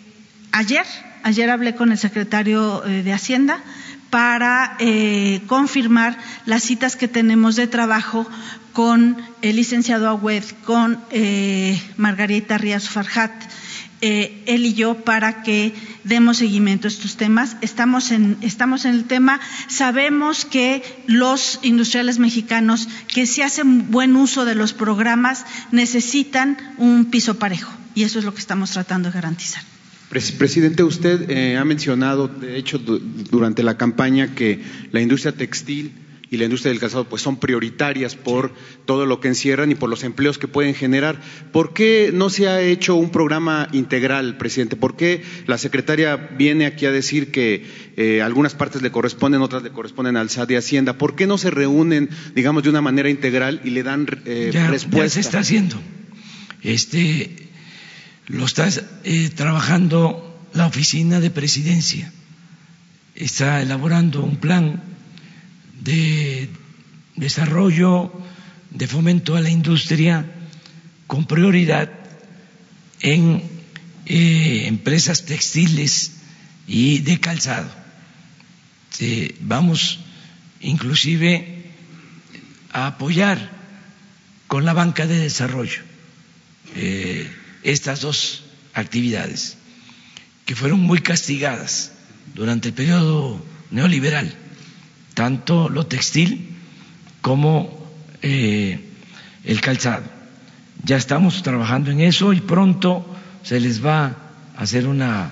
ayer, ayer hablé con el secretario eh, de Hacienda para confirmar las citas que tenemos de trabajo con el licenciado Agüed, con Margarita Rías Farjat, él y yo, para que demos seguimiento a estos temas. Estamos en, estamos en el tema. Sabemos que los industriales mexicanos que se hacen buen uso de los programas necesitan un piso parejo y eso es lo que estamos tratando de garantizar. Presidente, usted eh, ha mencionado, de hecho, durante la campaña que la industria textil y la industria del calzado pues son prioritarias por todo lo que encierran y por los empleos que pueden generar. ¿Por qué no se ha hecho un programa integral, presidente? ¿Por qué la secretaria viene aquí a decir que eh, algunas partes le corresponden, otras le corresponden al SAT de Hacienda? ¿Por qué no se reúnen, digamos, de una manera integral y le dan eh, respuesta? Ya se está haciendo. Este, lo está eh, trabajando la oficina de presidencia. Está elaborando un plan de desarrollo, de fomento a la industria con prioridad en eh, empresas textiles y de calzado. vamos inclusive a apoyar con la banca de desarrollo eh, estas dos actividades que fueron muy castigadas durante el periodo neoliberal tanto lo textil como eh, el calzado. Ya estamos trabajando en eso y pronto se les va a hacer una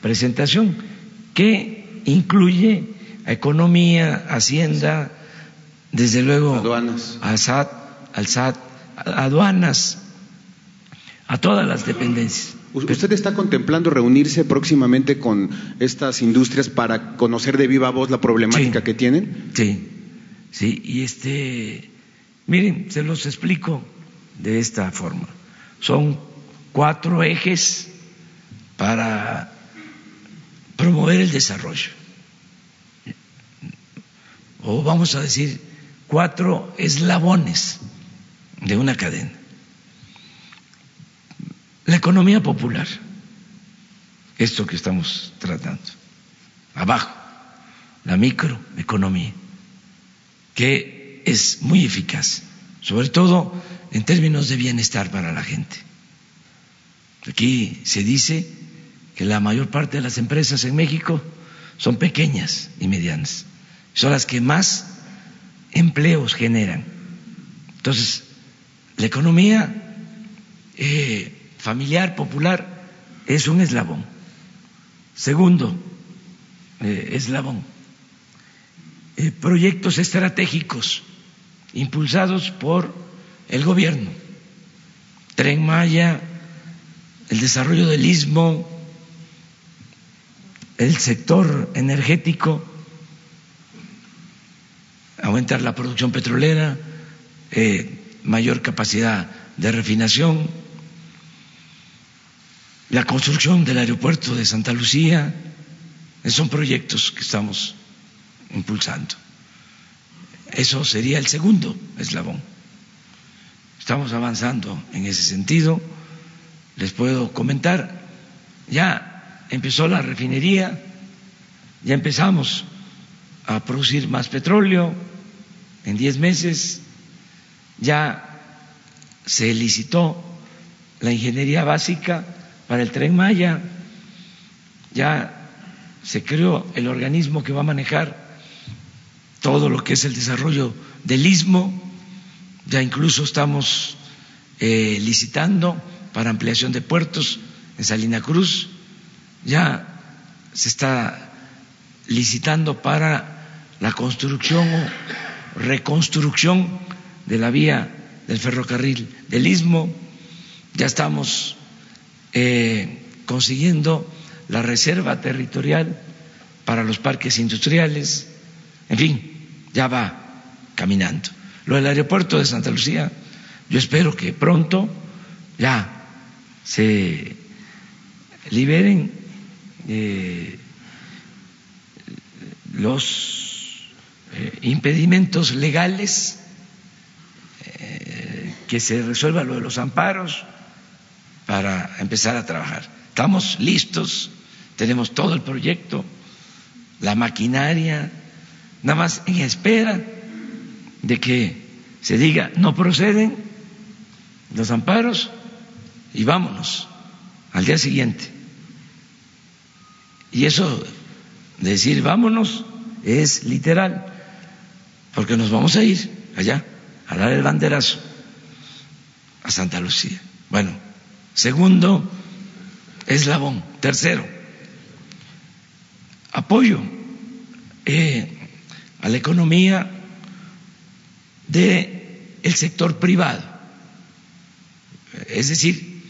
presentación que incluye a economía, hacienda, desde luego aduanas. al SAT, al SAT, aduanas, a todas las dependencias. ¿Usted está contemplando reunirse próximamente con estas industrias para conocer de viva voz la problemática que tienen? Sí, sí, y este, miren, se los explico de esta forma. Son cuatro ejes para promover el desarrollo. O vamos a decir, cuatro eslabones de una cadena la economía popular, esto que estamos tratando, abajo, la microeconomía, que es muy eficaz, sobre todo en términos de bienestar para la gente. Aquí se dice que la mayor parte de las empresas en México son pequeñas y medianas, son las que más empleos generan. Entonces, la economía eh, familiar, popular, es un eslabón. Segundo eh, eslabón, eh, proyectos estratégicos impulsados por el gobierno, Tren Maya, el desarrollo del istmo, el sector energético, aumentar la producción petrolera, eh, mayor capacidad de refinación, la construcción del aeropuerto de Santa Lucía, son proyectos que estamos impulsando. Eso sería el segundo eslabón. Estamos avanzando en ese sentido. Les puedo comentar, ya empezó la refinería, ya empezamos a producir más petróleo en diez meses, ya se licitó la ingeniería básica para el tren Maya. Ya se creó el organismo que va a manejar todo lo que es el desarrollo del istmo. Ya incluso estamos eh, licitando para ampliación de puertos en Salina Cruz. Ya se está licitando para la construcción o reconstrucción de la vía del ferrocarril del istmo. Ya estamos eh, consiguiendo la reserva territorial para los parques industriales, en fin, ya va caminando. Lo del aeropuerto de Santa Lucía, yo espero que pronto ya se liberen eh, los eh, impedimentos legales, que se resuelva lo de los amparos, para empezar a trabajar. Estamos listos, tenemos todo el proyecto, la maquinaria, nada más en espera de que se diga no proceden los amparos y vámonos al día siguiente. Y eso de decir vámonos es literal, porque nos vamos a ir allá a dar el banderazo a Santa Lucía. Bueno, segundo eslabón. Tercero, apoyo eh, a la economía del el sector privado. Es decir,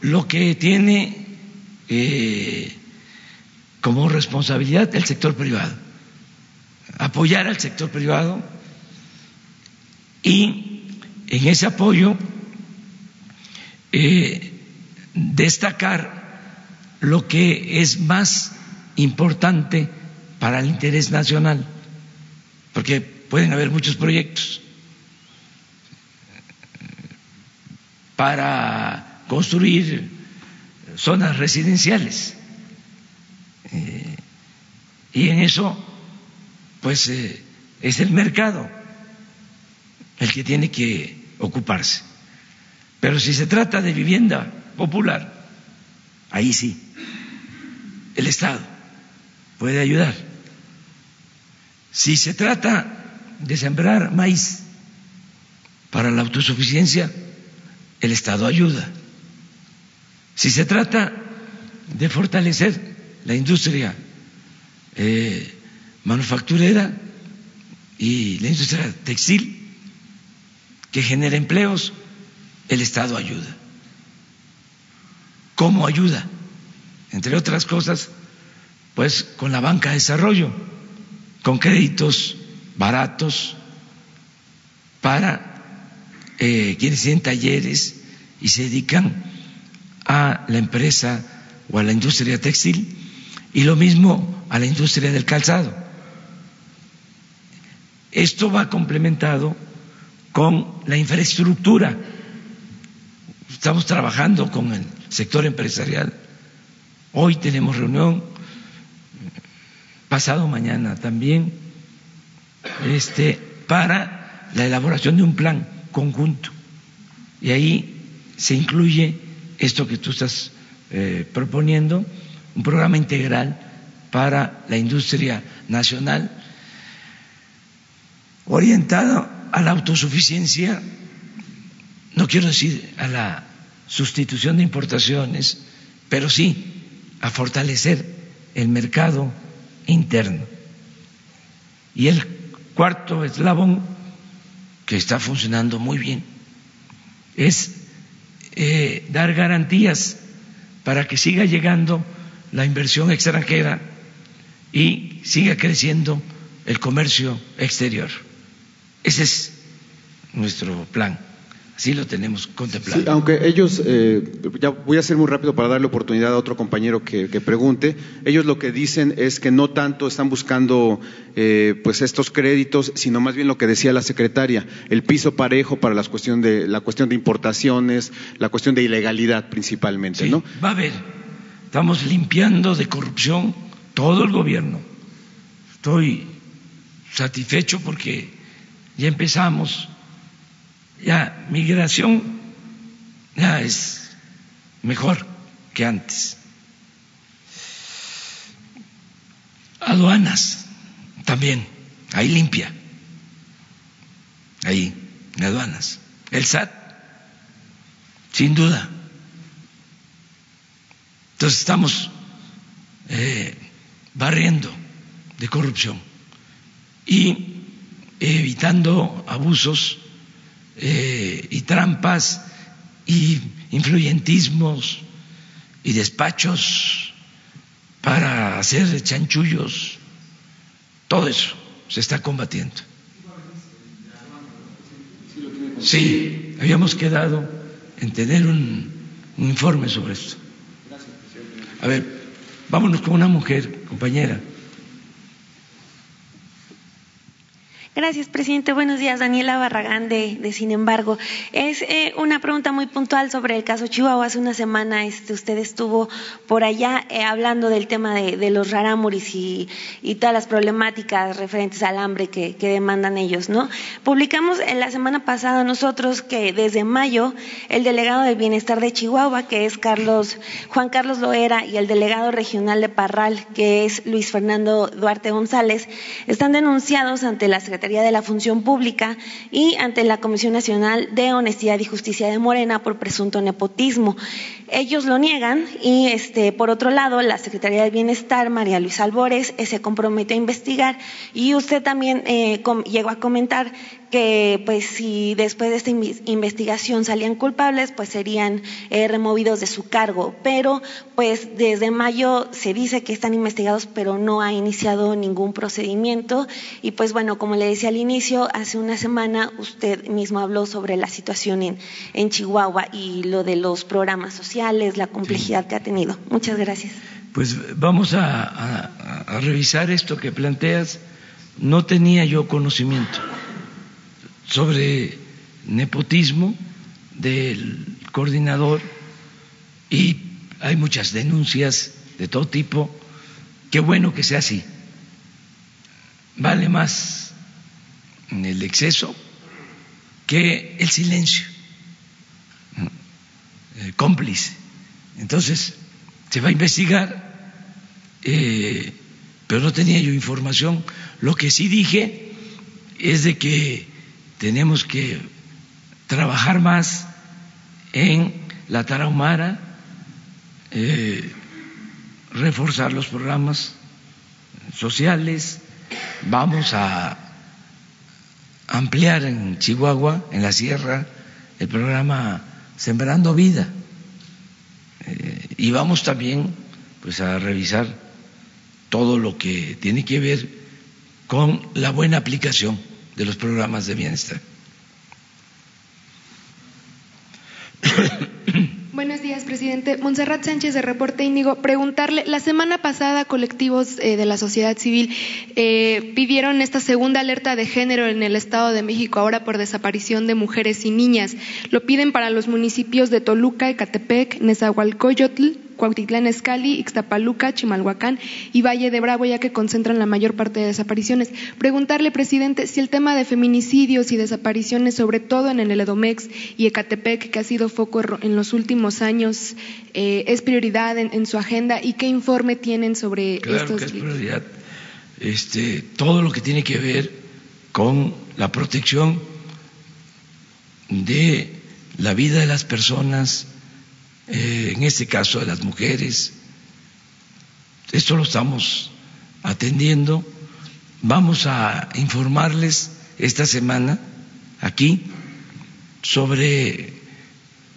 lo que tiene eh, como responsabilidad el sector privado. Apoyar al sector privado y en ese apoyo eh, destacar lo que es más importante para el interés nacional, porque pueden haber muchos proyectos para construir zonas residenciales. Eh, y en eso, pues, eh, es el mercado el que tiene que ocuparse. Pero si se trata de vivienda popular, ahí sí, el Estado puede ayudar. Si se trata de sembrar maíz para la autosuficiencia, el Estado ayuda. Si se trata de fortalecer la industria eh, manufacturera y la industria textil, que genera empleos, el Estado ayuda. ¿Cómo ayuda? Entre otras cosas, pues con la banca de desarrollo, con créditos baratos para eh, quienes tienen talleres y se dedican a la empresa o a la industria textil y lo mismo a la industria del calzado. Esto va complementado con la infraestructura. Estamos trabajando con el sector empresarial. Hoy tenemos reunión, pasado mañana también, este, para la elaboración de un plan conjunto. Y ahí se incluye esto que tú estás eh, proponiendo, un programa integral para la industria nacional orientado a la autosuficiencia, no quiero decir a la sustitución de importaciones, pero sí a fortalecer el mercado interno. Y el cuarto eslabón, que está funcionando muy bien, es eh, dar garantías para que siga llegando la inversión extranjera y siga creciendo el comercio exterior. Ese es nuestro plan. Así lo tenemos contemplado. aunque ellos, eh, ya voy a ser muy rápido para darle oportunidad a otro compañero que, pregunte, ellos lo que dicen es que no tanto están buscando eh, pues estos créditos, sino más bien lo que decía la secretaria, el piso parejo para las cuestión de, la cuestión de importaciones, la cuestión de ilegalidad principalmente, ¿no? Va a haber, estamos limpiando de corrupción todo el gobierno. Estoy satisfecho porque ya empezamos ya migración ya es mejor que antes. Aduanas también, ahí limpia, ahí, aduanas. El SAT, sin duda. Entonces estamos eh, barriendo de corrupción y evitando abusos eh, y trampas y influyentismos y despachos para hacer chanchullos, todo eso se está combatiendo. Sí, habíamos quedado en tener un, un informe sobre esto. A ver, vámonos con una mujer, compañera. Gracias, presidente. Buenos días. Daniela Barragán de, de Sin embargo. Es eh, una pregunta muy puntual sobre el caso Chihuahua. Hace una semana este, usted estuvo por allá eh, hablando del tema de, los rarámuris y, y, todas las problemáticas referentes al hambre que, que demandan ellos, ¿no? Publicamos en la semana pasada nosotros que desde mayo el delegado del bienestar de Chihuahua, que es Carlos, Juan Carlos Loera, y el delegado regional de Parral, que es Luis Fernando Duarte González, están denunciados ante la Secretaría de la Función Pública y ante la Comisión Nacional de Honestidad y Justicia de Morena por presunto nepotismo. Ellos lo niegan y, este, por otro lado, la Secretaría del Bienestar, María Luisa Albores, eh, se compromete a investigar y usted también eh, llegó a comentar que pues si después de esta investigación salían culpables, pues serían eh, removidos de su cargo. Pero pues desde mayo se dice que están investigados, pero no ha iniciado ningún procedimiento. Y pues bueno, como le decía al inicio, hace una semana usted mismo habló sobre la situación en, en Chihuahua y lo de los programas sociales, la complejidad que ha tenido. Muchas gracias. Pues vamos a, a, a revisar esto que planteas. No tenía yo conocimiento sobre nepotismo del coordinador y hay muchas denuncias de todo tipo. Qué bueno que sea así. Vale más el exceso que el silencio cómplice. Entonces, se va a investigar, eh, pero no tenía yo información. Lo que sí dije es de que tenemos que trabajar más en la tarahumara, eh, reforzar los programas sociales, vamos a ampliar en Chihuahua, en la sierra, el programa Sembrando Vida. Eh, y vamos también pues a revisar todo lo que tiene que ver con la buena aplicación de los programas de bienestar. Buenos días, presidente. Montserrat Sánchez de Reporte Índigo. Preguntarle, la semana pasada colectivos eh, de la sociedad civil eh, pidieron esta segunda alerta de género en el Estado de México, ahora por desaparición de mujeres y niñas. Lo piden para los municipios de Toluca, Ecatepec, Nezahualcóyotl, Cuautitlán Escali, Ixtapaluca, Chimalhuacán y Valle de Bravo, ya que concentran la mayor parte de desapariciones. Preguntarle, presidente, si el tema de feminicidios y desapariciones, sobre todo en el Edomex y Ecatepec, que ha sido foco en los últimos años, eh, es prioridad en, en, su agenda y qué informe tienen sobre claro estos. Que es prioridad. Este, todo lo que tiene que ver con la protección de la vida de las personas, eh, en este caso de las mujeres. Esto lo estamos atendiendo. Vamos a informarles esta semana aquí sobre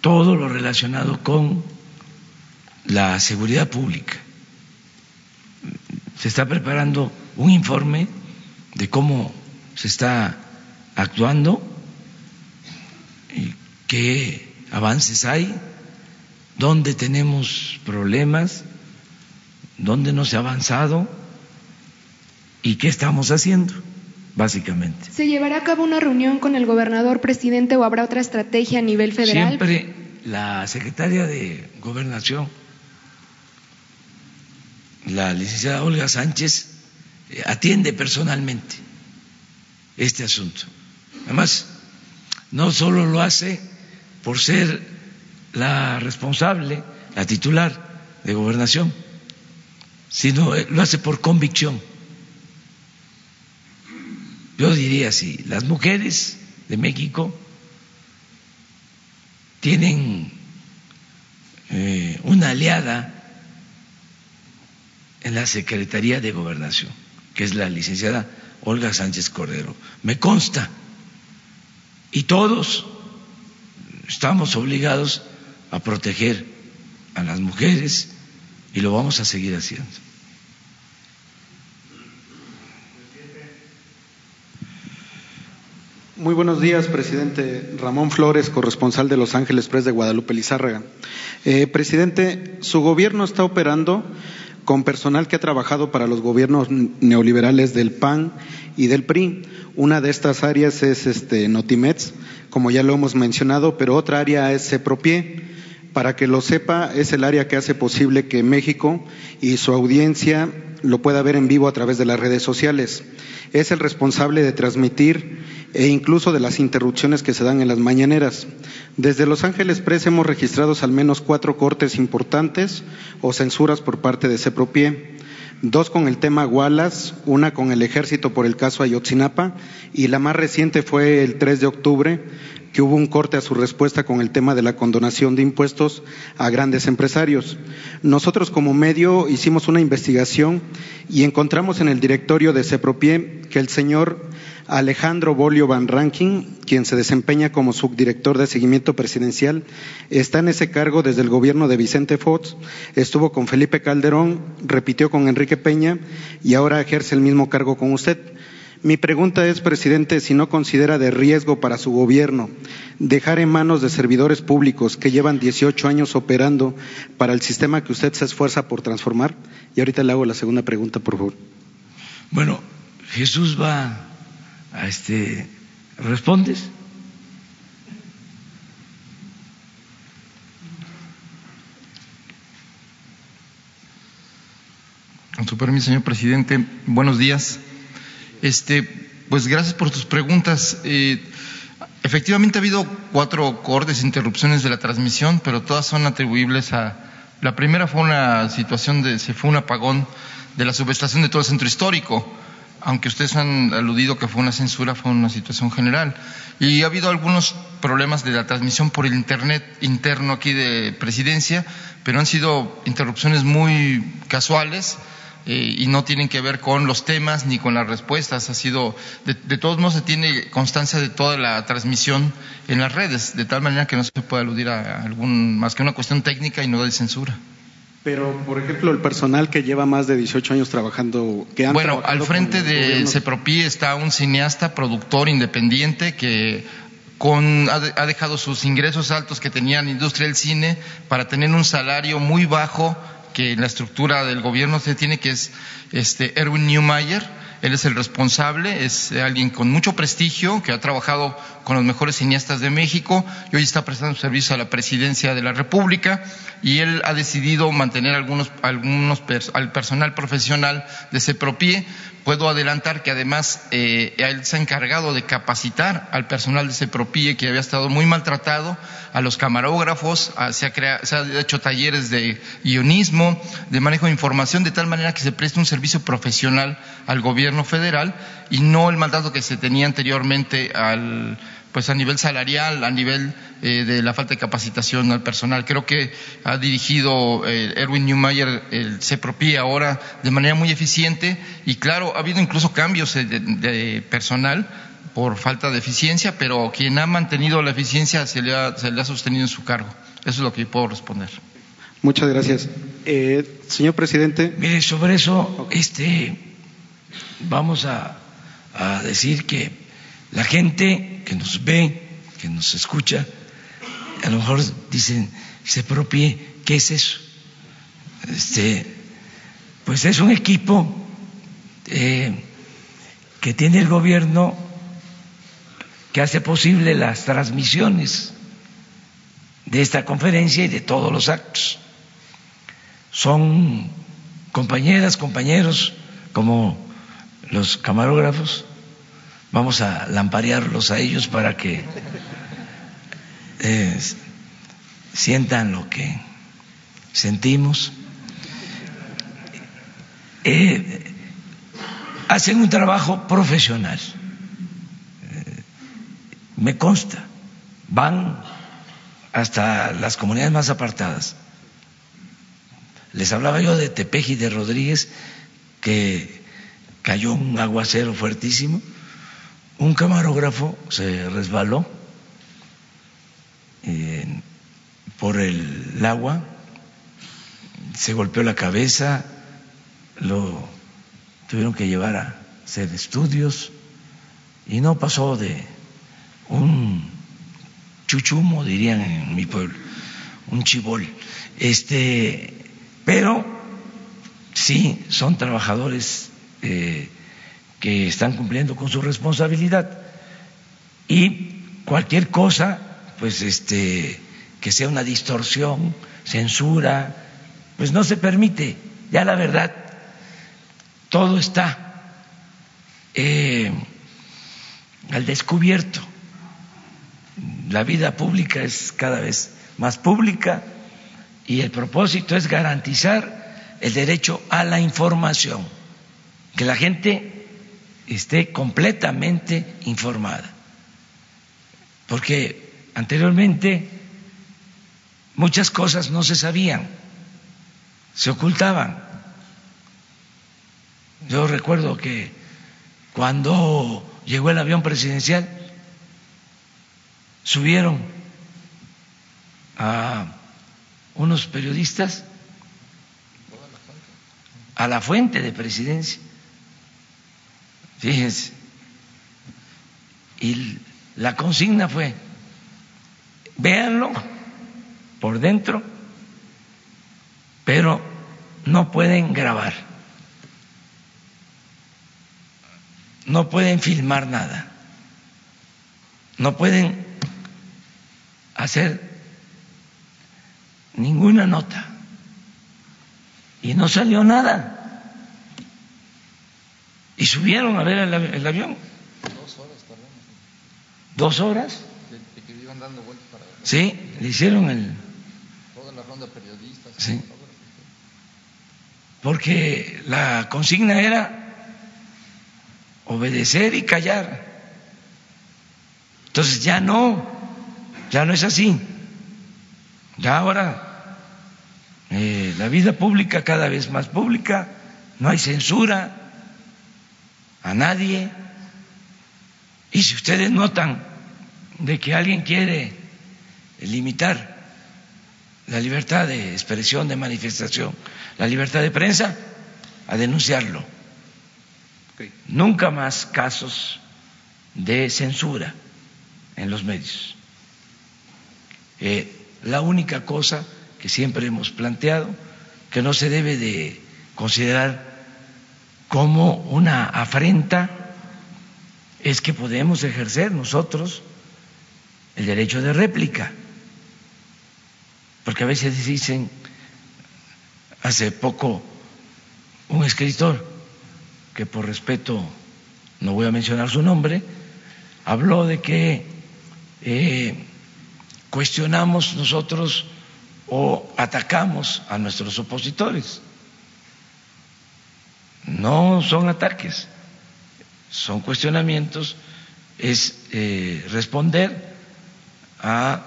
todo lo relacionado con la seguridad pública. Se está preparando un informe de cómo se está actuando y qué avances hay dónde tenemos problemas, dónde no se ha avanzado y qué estamos haciendo, básicamente. ¿Se llevará a cabo una reunión con el gobernador presidente o habrá otra estrategia a nivel federal? Siempre la secretaria de Gobernación, la licenciada Olga Sánchez, atiende personalmente este asunto. Además, no solo lo hace por ser la responsable, la titular de gobernación, sino lo hace por convicción. Yo diría así, las mujeres de México tienen eh, una aliada en la Secretaría de Gobernación, que es la licenciada Olga Sánchez Cordero. Me consta. Y todos estamos obligados a proteger a las mujeres y lo vamos a seguir haciendo. Muy buenos días, presidente Ramón Flores, corresponsal de Los Ángeles Press de Guadalupe Lizárraga. Eh, presidente, su gobierno está operando con personal que ha trabajado para los gobiernos neoliberales del PAN y del PRI. Una de estas áreas es este, Notimets, como ya lo hemos mencionado, pero otra área es CEPROPIE. Para que lo sepa, es el área que hace posible que México y su audiencia lo pueda ver en vivo a través de las redes sociales. Es el responsable de transmitir e incluso de las interrupciones que se dan en las mañaneras. Desde Los Ángeles Press hemos registrado al menos cuatro cortes importantes o censuras por parte de CEPROPIE, dos con el tema Wallace, una con el ejército por el caso Ayotzinapa y la más reciente fue el 3 de octubre, que hubo un corte a su respuesta con el tema de la condonación de impuestos a grandes empresarios. Nosotros como medio hicimos una investigación y encontramos en el directorio de CEPROPIE que el señor Alejandro Bolio Van Ranking, quien se desempeña como subdirector de seguimiento presidencial, está en ese cargo desde el gobierno de Vicente Fox, estuvo con Felipe Calderón, repitió con Enrique Peña y ahora ejerce el mismo cargo con usted. Mi pregunta es, presidente, si no considera de riesgo para su gobierno dejar en manos de servidores públicos que llevan 18 años operando para el sistema que usted se esfuerza por transformar. Y ahorita le hago la segunda pregunta, por favor. Bueno, Jesús va a este, ¿respondes? Con su permiso, señor presidente, buenos días. Este, pues gracias por tus preguntas. Eh, efectivamente ha habido cuatro cortes, interrupciones de la transmisión, pero todas son atribuibles a. La primera fue una situación de, se fue un apagón de la subestación de todo el centro histórico aunque ustedes han aludido que fue una censura, fue una situación general. Y ha habido algunos problemas de la transmisión por el Internet interno aquí de presidencia, pero han sido interrupciones muy casuales. Eh, y no tienen que ver con los temas ni con las respuestas. Ha sido, de, de, todos modos, se tiene constancia de toda la transmisión en las redes, de tal manera que no se puede aludir a algún más que una cuestión técnica y no de censura. Pero, por ejemplo, el personal que lleva más de 18 años trabajando, que han Bueno, al frente de CEPROPI está un cineasta, productor independiente que con, ha, ha, dejado sus ingresos altos que tenía en la industria del cine para tener un salario muy bajo que la estructura del gobierno se tiene, que es este Erwin Neumayer él es el responsable, es alguien con mucho prestigio, que ha trabajado con los mejores cineastas de México y hoy está prestando servicio a la presidencia de la República y él ha decidido mantener algunos, algunos al personal profesional de CEPROPIE. Puedo adelantar que además eh, él se ha encargado de capacitar al personal de CEPROPIE que había estado muy maltratado, a los camarógrafos, se, ha creado, se ha hecho talleres de guionismo, de manejo de información, de tal manera que se preste un servicio profesional al gobierno federal y no el mandato que se tenía anteriormente al pues a nivel salarial, a nivel eh, de la falta de capacitación al personal. Creo que ha dirigido eh, Erwin Neumayer el CEPROPI ahora de manera muy eficiente y claro, ha habido incluso cambios de, de personal por falta de eficiencia, pero quien ha mantenido la eficiencia se le ha, se le ha sostenido en su cargo. Eso es lo que puedo responder. Muchas gracias. Eh, señor presidente. Mire, sobre eso, este, vamos a, a decir que la gente que nos ve, que nos escucha, a lo mejor dicen, se propie, ¿qué es eso? Este, pues es un equipo eh, que tiene el gobierno que hace posible las transmisiones de esta conferencia y de todos los actos. Son compañeras, compañeros, como los camarógrafos, vamos a lamparearlos a ellos para que sientan lo que sentimos. Eh, hacen un trabajo profesional, eh, me consta, van hasta las comunidades más apartadas. Les hablaba yo de Tepeji de Rodríguez, que cayó un aguacero fuertísimo un camarógrafo se resbaló eh, por el agua, se golpeó la cabeza, lo tuvieron que llevar a hacer estudios y no pasó de un chuchumo, dirían en mi pueblo, un chibol. Este, pero sí son trabajadores eh, que están cumpliendo con su responsabilidad y cualquier cosa, pues este, que sea una distorsión, censura, pues no se permite. Ya la verdad, todo está eh, al descubierto. La vida pública es cada vez más pública y el propósito es garantizar el derecho a la información, que la gente esté completamente informada. Porque anteriormente muchas cosas no se sabían, se ocultaban. Yo recuerdo que cuando llegó el avión presidencial, subieron a unos periodistas a la fuente de presidencia. Fíjense. Y la consigna fue, véanlo por dentro, pero no pueden grabar, no pueden filmar nada, no pueden hacer ninguna nota. Y no salió nada. Y subieron a ver el, avión. Dos horas ¿Dos horas? Sí, le hicieron el... Toda la ronda periodistas. Sí. Porque la consigna era obedecer y callar. Entonces ya no, ya no es así. Ya ahora eh, la vida pública cada vez más pública, no hay censura a nadie. Y si ustedes notan de que alguien quiere limitar la libertad de expresión, de manifestación, la libertad de prensa, a denunciarlo. Nunca más casos de censura en los medios. Eh, la única cosa que siempre hemos planteado, que no se debe de considerar como una afrenta, es que podemos ejercer nosotros el derecho de réplica. Porque a veces dicen, hace poco un escritor, que por respeto no voy a mencionar su nombre, habló de que eh, cuestionamos nosotros o atacamos a nuestros opositores. No son ataques, son cuestionamientos, es eh, responder a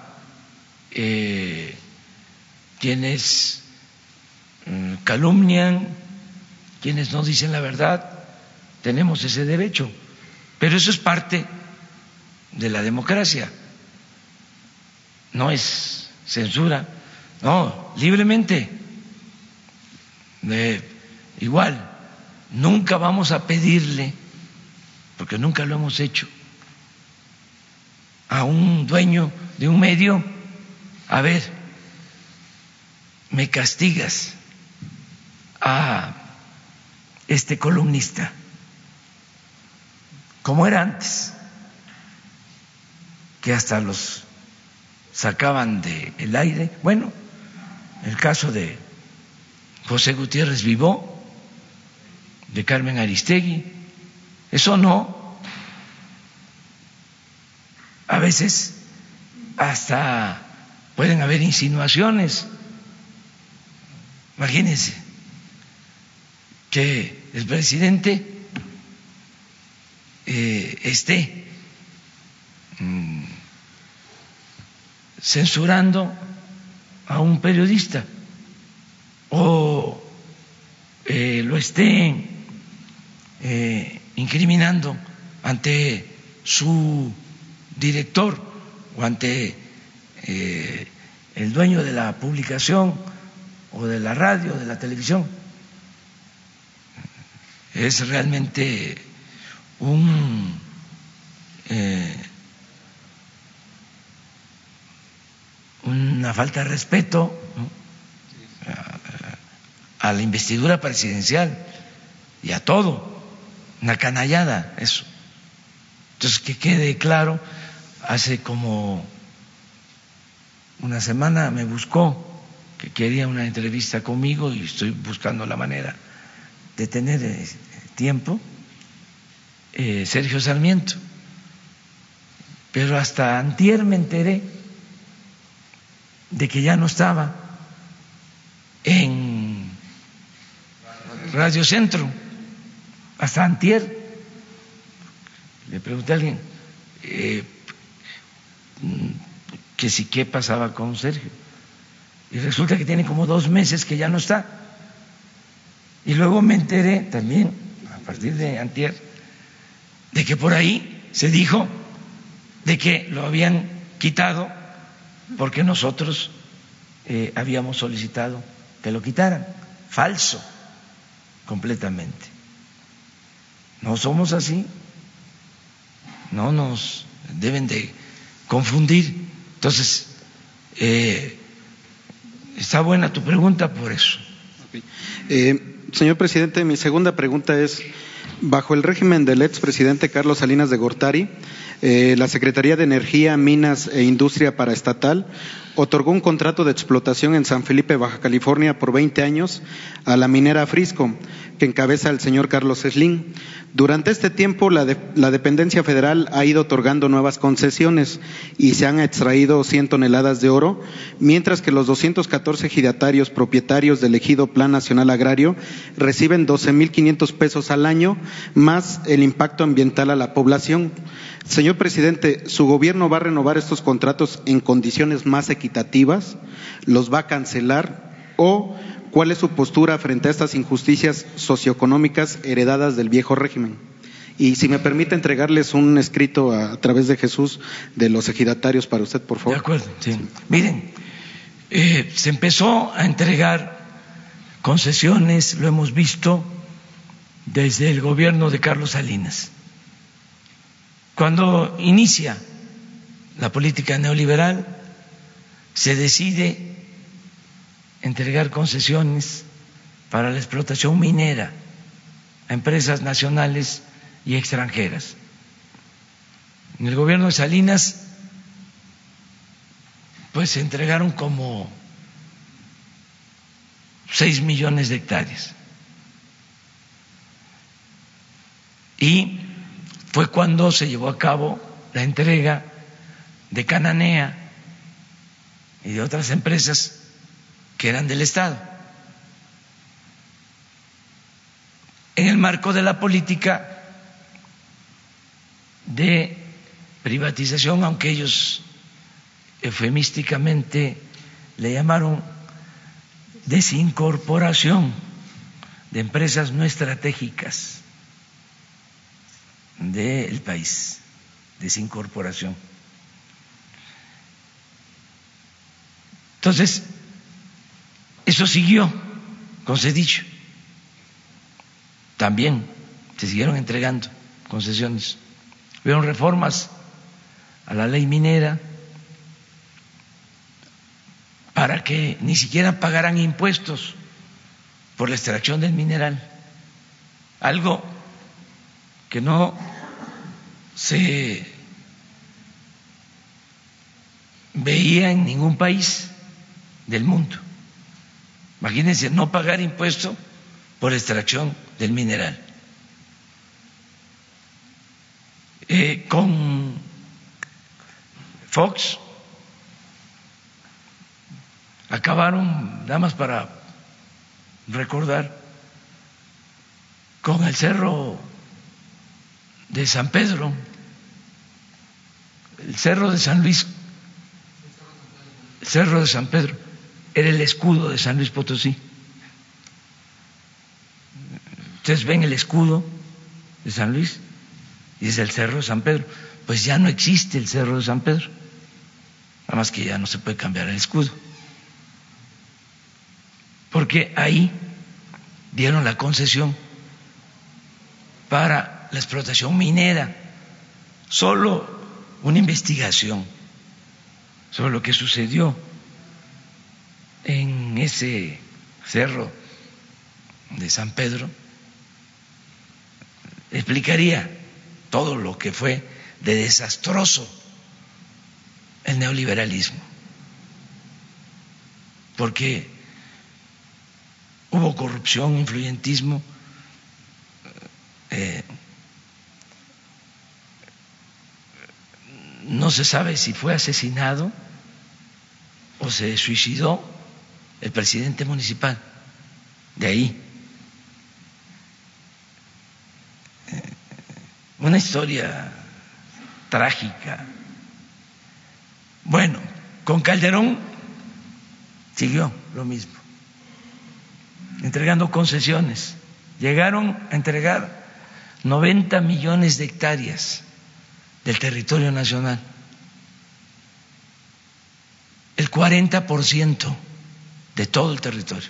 eh, quienes mm, calumnian, quienes no dicen la verdad, tenemos ese derecho, pero eso es parte de la democracia no es censura, no, libremente. igual, nunca vamos a pedirle, porque nunca lo hemos hecho, a un dueño de un medio, a ver, me castigas a este columnista, como era antes, que hasta los sacaban del el aire. Bueno, el caso de José Gutiérrez Vivó, de Carmen Aristegui, eso no. A veces hasta pueden haber insinuaciones. Imagínense que el presidente eh, esté mm, censurando a un periodista o eh, lo esté eh, incriminando ante su director o ante eh, el dueño de la publicación o de la radio, de la televisión. Es realmente un una falta de respeto a la investidura presidencial y a todo, una canallada, eso. Entonces, que quede claro, hace como una semana me buscó que quería una entrevista conmigo y estoy buscando la manera de tener eh, tiempo, eh, Sergio Sarmiento. Pero hasta antier me enteré de que ya no estaba en Radio Centro, hasta antier. Le pregunté a alguien eh, que si qué pasaba con Sergio. Y resulta que tiene como dos meses que ya no está. Y luego me enteré también, a partir de antier, de que por ahí se dijo de que lo habían quitado porque nosotros eh, habíamos solicitado que lo quitaran. Falso, completamente. No somos así. No nos deben de confundir. Entonces, eh, Está buena tu pregunta por eso. Eh, señor presidente, mi segunda pregunta es, bajo el régimen del expresidente Carlos Salinas de Gortari, eh, la Secretaría de Energía, Minas e Industria Paraestatal otorgó un contrato de explotación en San Felipe, Baja California, por 20 años a la minera Frisco, que encabeza el señor Carlos Slim. Durante este tiempo, la, dependencia federal ha ido otorgando nuevas concesiones y se han extraído 100 toneladas de oro, mientras que los 214 giratarios propietarios del ejido Plan Nacional Agrario reciben 12.500 pesos al año, más el impacto ambiental a la población. Señor presidente, ¿su gobierno va a renovar estos contratos en condiciones más equitativas? ¿Los va a cancelar? ¿O ¿Cuál es su postura frente a estas injusticias socioeconómicas heredadas del viejo régimen? Y si me permite entregarles un escrito a, través de Jesús de los ejidatarios para usted, por favor. De acuerdo, sí. Miren, eh, se empezó a entregar concesiones, lo hemos visto desde el gobierno de Carlos Salinas. Cuando inicia la política neoliberal, se decide entregar concesiones para la explotación minera a empresas nacionales y extranjeras. En el gobierno de Salinas, pues se entregaron como seis millones de hectáreas. Y fue cuando se llevó a cabo la entrega de Cananea y de otras empresas que eran del Estado. En el marco de la política de privatización, aunque ellos eufemísticamente le llamaron desincorporación de empresas no estratégicas del país, desincorporación. Entonces, eso siguió con Cedicho. También se siguieron entregando concesiones. Hubieron reformas a la ley minera para que ni siquiera pagaran impuestos por la extracción del mineral. Algo que no se veía en ningún país del mundo. Imagínense no pagar impuesto por extracción del mineral. Eh, con Fox acabaron, nada más para recordar, con el cerro de San Pedro, el cerro de San Luis, el cerro de San Pedro era el escudo de San Luis Potosí. Ustedes ven el escudo de San Luis y es el Cerro de San Pedro. Pues ya no existe el Cerro de San Pedro. Nada más que ya no se puede cambiar el escudo. Porque ahí dieron la concesión para la explotación minera. Solo una investigación sobre lo que sucedió en ese cerro de San Pedro, explicaría todo lo que fue de desastroso el neoliberalismo, porque hubo corrupción, influyentismo, eh, no se sabe si fue asesinado o se suicidó el presidente municipal de ahí. Eh, una historia trágica. Bueno, con Calderón siguió lo mismo, entregando concesiones. Llegaron a entregar 90 millones de hectáreas del territorio nacional, el 40% de todo el territorio.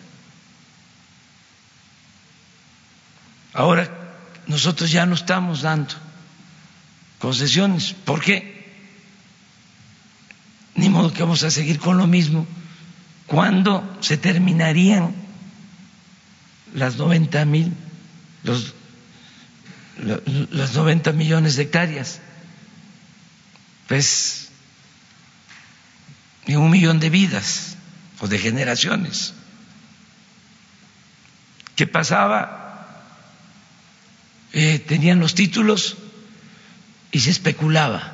Ahora nosotros ya no estamos dando concesiones. ¿Por qué? Ni modo que vamos a seguir con lo mismo. ¿Cuándo se terminarían las 90 mil, los, los 90 millones de hectáreas? Pues en un millón de vidas o de generaciones. ¿Qué pasaba? Eh, tenían los títulos y se especulaba.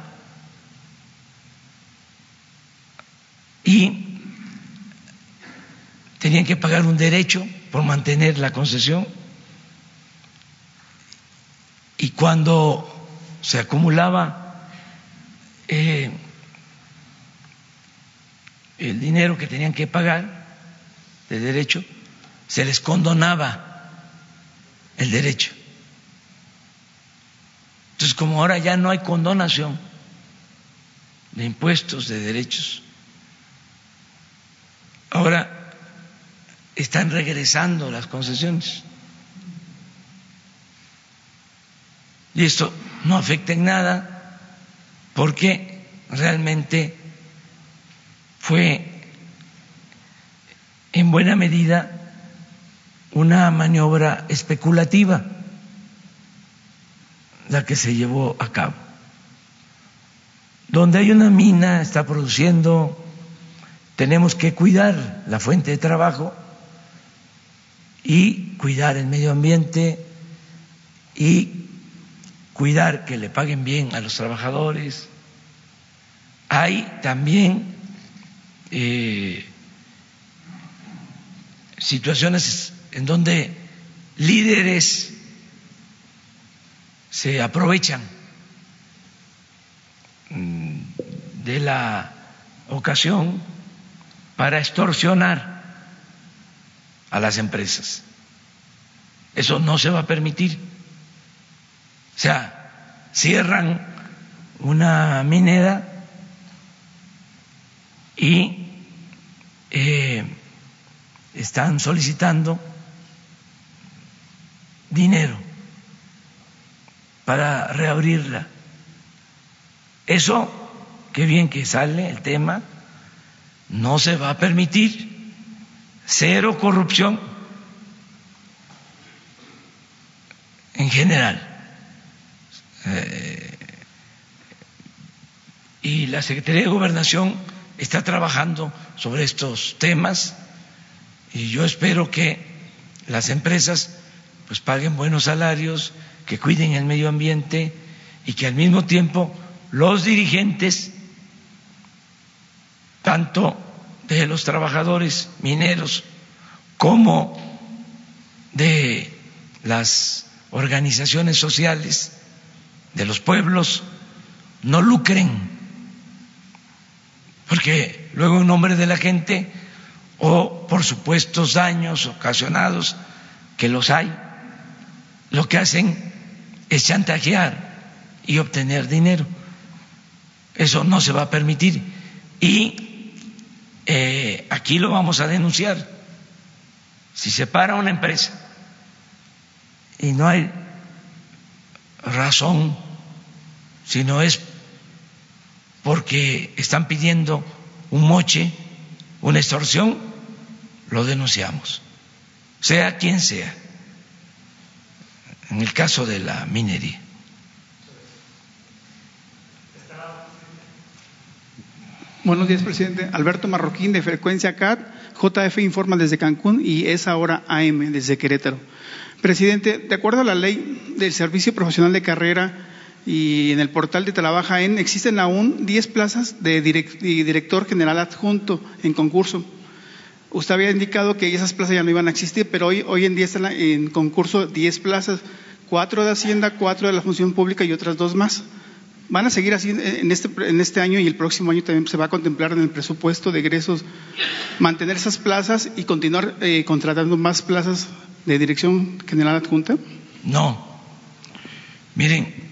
Y tenían que pagar un derecho por mantener la concesión. Y cuando se acumulaba eh, el dinero que tenían que pagar de derecho, se les condonaba el derecho. Entonces, como ahora ya no hay condonación de impuestos, de derechos, ahora están regresando las concesiones. Y esto no afecta en nada porque realmente fue en buena medida una maniobra especulativa la que se llevó a cabo. Donde hay una mina, está produciendo, tenemos que cuidar la fuente de trabajo y cuidar el medio ambiente y cuidar que le paguen bien a los trabajadores. Hay también eh, situaciones en donde líderes se aprovechan mm, de la ocasión para extorsionar a las empresas. Eso no se va a permitir. O sea, cierran una minera y eh, están solicitando dinero para reabrirla. Eso, qué bien que sale el tema, no se va a permitir. Cero corrupción en general. Eh, y la Secretaría de Gobernación está trabajando sobre estos temas y yo espero que las empresas pues paguen buenos salarios, que cuiden el medio ambiente y que al mismo tiempo los dirigentes, tanto de los trabajadores mineros como de las organizaciones sociales de los pueblos, no lucren, porque luego en nombre de la gente o por supuestos daños ocasionados, que los hay, lo que hacen es chantajear y obtener dinero. Eso no se va a permitir. Y eh, aquí lo vamos a denunciar. Si se para una empresa y no hay razón, si no es porque están pidiendo un moche, una extorsión, lo denunciamos, sea quien sea. en el caso de la minería. Buenos días, presidente. Alberto Marroquín, de Frecuencia CAT. JF informa desde Cancún y es ahora AM desde Querétaro. Presidente, de acuerdo a la ley del Servicio Profesional de Carrera y en el portal de Trabaja en, existen aún 10 plazas de director general adjunto en concurso. Usted había indicado que esas plazas ya no iban a existir, pero hoy, hoy en día están en concurso 10 plazas, cuatro de Hacienda, cuatro de la Función Pública y otras dos más. ¿Van a seguir así en este, en este año y el próximo año también se va a contemplar en el presupuesto de egresos mantener esas plazas y continuar eh, contratando más plazas de dirección general adjunta? No. Miren,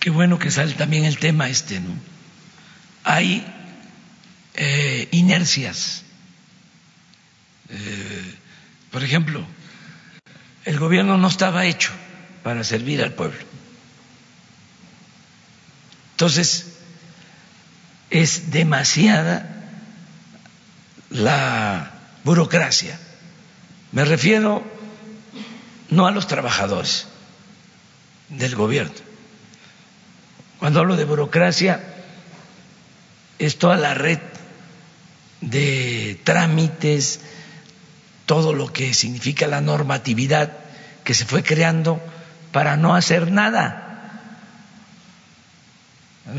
qué bueno que sale también el tema este, ¿no? Hay eh, inercias. Eh, por ejemplo, el gobierno no estaba hecho para servir al pueblo entonces, es demasiada la burocracia. Me refiero no a los trabajadores del gobierno. Cuando hablo de burocracia, es toda la red de trámites, todo lo que significa la normatividad que se fue creando para no hacer nada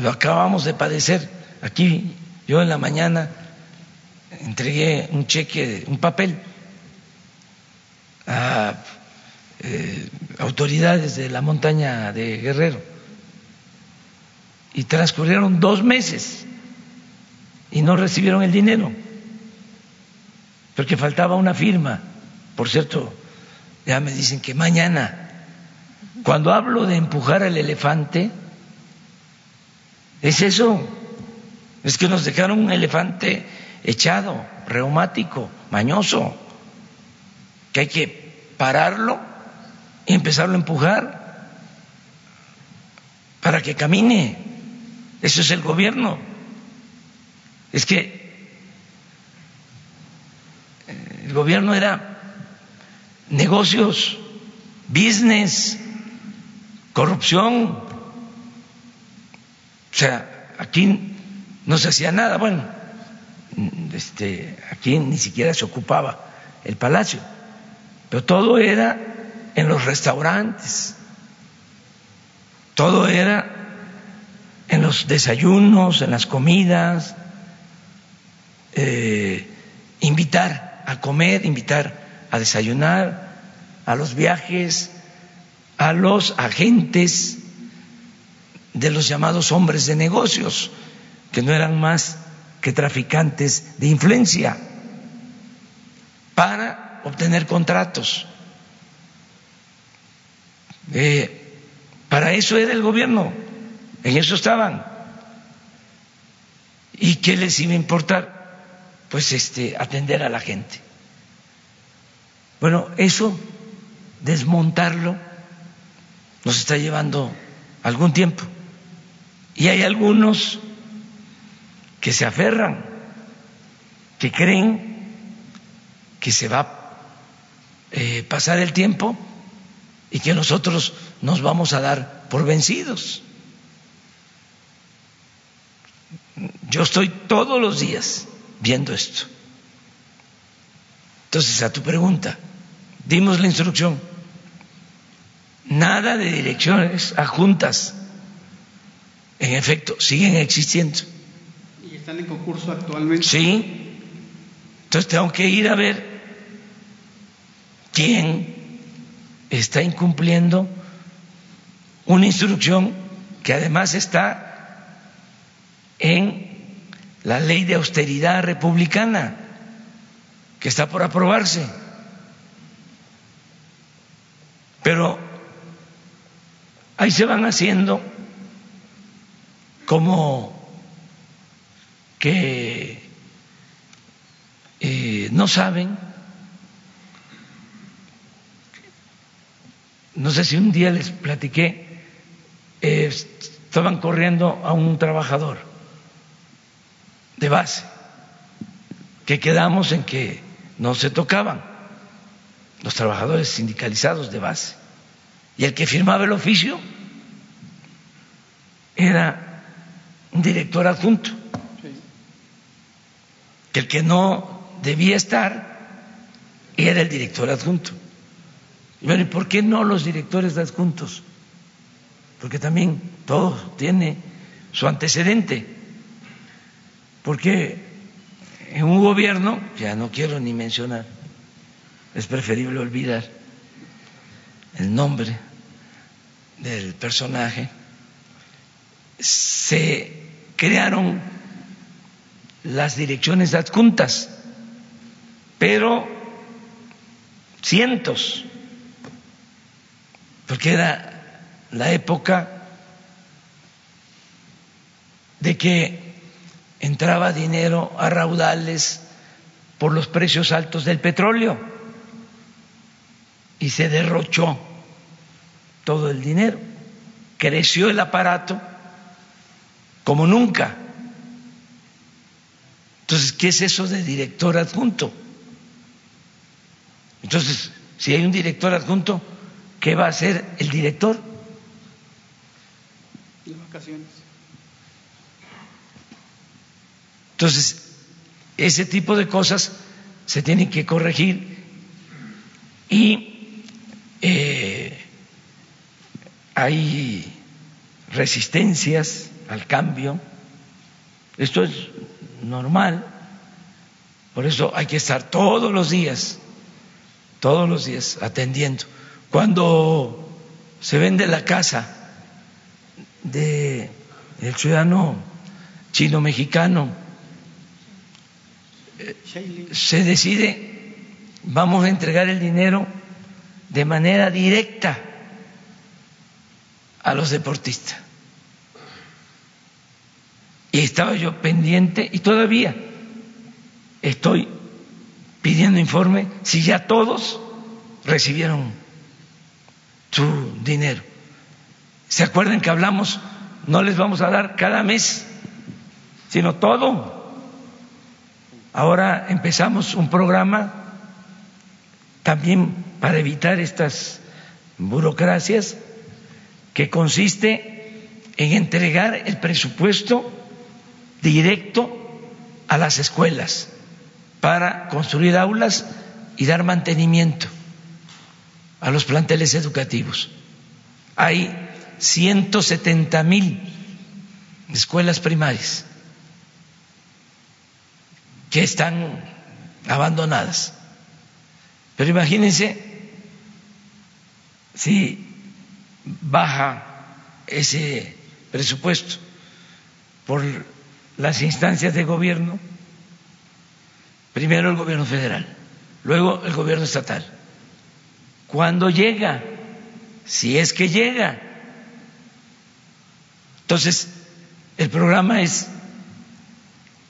lo acabamos de padecer. Aquí yo en la mañana entregué un cheque, un papel a eh, autoridades de la montaña de Guerrero y transcurrieron dos meses y no recibieron el dinero porque faltaba una firma. Por cierto, ya me dicen que mañana, cuando hablo de empujar al elefante, es eso, es que nos dejaron un elefante echado, reumático, mañoso, que hay que pararlo y empezarlo a empujar para que camine. Eso es el gobierno. Es que eh, el gobierno era negocios, business, corrupción, o sea, aquí no se hacía nada. Bueno, este, aquí ni siquiera se ocupaba el palacio, pero todo era en los restaurantes, todo era en los desayunos, en las comidas, eh, invitar a comer, invitar a desayunar, a los viajes, a los agentes de los llamados hombres de negocios, que no eran más que traficantes de influencia, para obtener contratos. Eh, para eso era el gobierno, en eso estaban. ¿Y qué les iba a importar? Pues este, atender a la gente. Bueno, eso, desmontarlo, nos está llevando algún tiempo. Y hay algunos que se aferran, que creen que se va a eh, pasar el tiempo y que nosotros nos vamos a dar por vencidos. Yo estoy todos los días viendo esto. Entonces, a tu pregunta, dimos la instrucción. Nada de direcciones adjuntas en efecto, siguen existiendo. ¿Y están en concurso actualmente? Sí. Entonces tengo que ir a ver quién está incumpliendo una instrucción que además está en la ley de austeridad republicana, que está por aprobarse. Pero ahí se van haciendo como que eh, no saben, no sé si un día les platiqué, eh, estaban corriendo a un trabajador de base, que quedamos en que no se tocaban los trabajadores sindicalizados de base. Y el que firmaba el oficio era un director adjunto. Que el que no debía estar era el director adjunto. Bueno, ¿y por qué no los directores adjuntos? Porque también todo tiene su antecedente. Porque en un gobierno, ya no quiero ni mencionar, es preferible olvidar el nombre del personaje, se crearon las direcciones adjuntas, pero cientos, porque era la época de que entraba dinero a raudales por los precios altos del petróleo y se derrochó todo el dinero. Creció el aparato como nunca. Entonces, ¿qué es eso de director adjunto? Entonces, si hay un director adjunto, ¿qué va a hacer el director? De vacaciones. Entonces, ese tipo de cosas se tienen que corregir y eh, hay resistencias al cambio. Esto es normal. Por eso hay que estar todos los días, todos los días atendiendo. Cuando se vende la casa del ciudadano chino-mexicano, se decide, vamos a entregar el dinero de manera directa a los deportistas. Y estaba yo pendiente y todavía estoy pidiendo informe si ya todos recibieron su dinero. ¿Se acuerdan que hablamos? No les vamos a dar cada mes, sino todo. Ahora empezamos un programa también para evitar estas burocracias que consiste en entregar el presupuesto directo a las escuelas para construir aulas y dar mantenimiento a los planteles educativos. Hay 170 mil escuelas primarias que están abandonadas. Pero imagínense si baja ese presupuesto por las instancias de gobierno, primero el gobierno federal, luego el gobierno estatal. ¿Cuándo llega? Si es que llega. Entonces, el programa es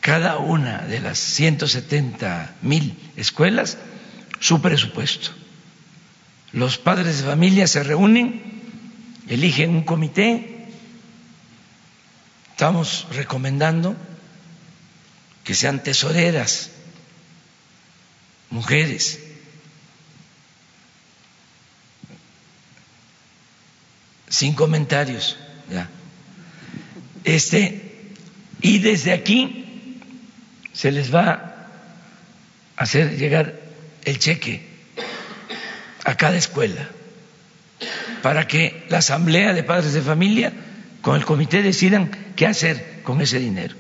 cada una de las 170 mil escuelas su presupuesto. Los padres de familia se reúnen, eligen un comité, estamos recomendando que sean tesoreras, mujeres. Sin comentarios, ya. Este, y desde aquí se les va a hacer llegar el cheque a cada escuela para que la asamblea de padres de familia con el comité decidan qué hacer con ese dinero.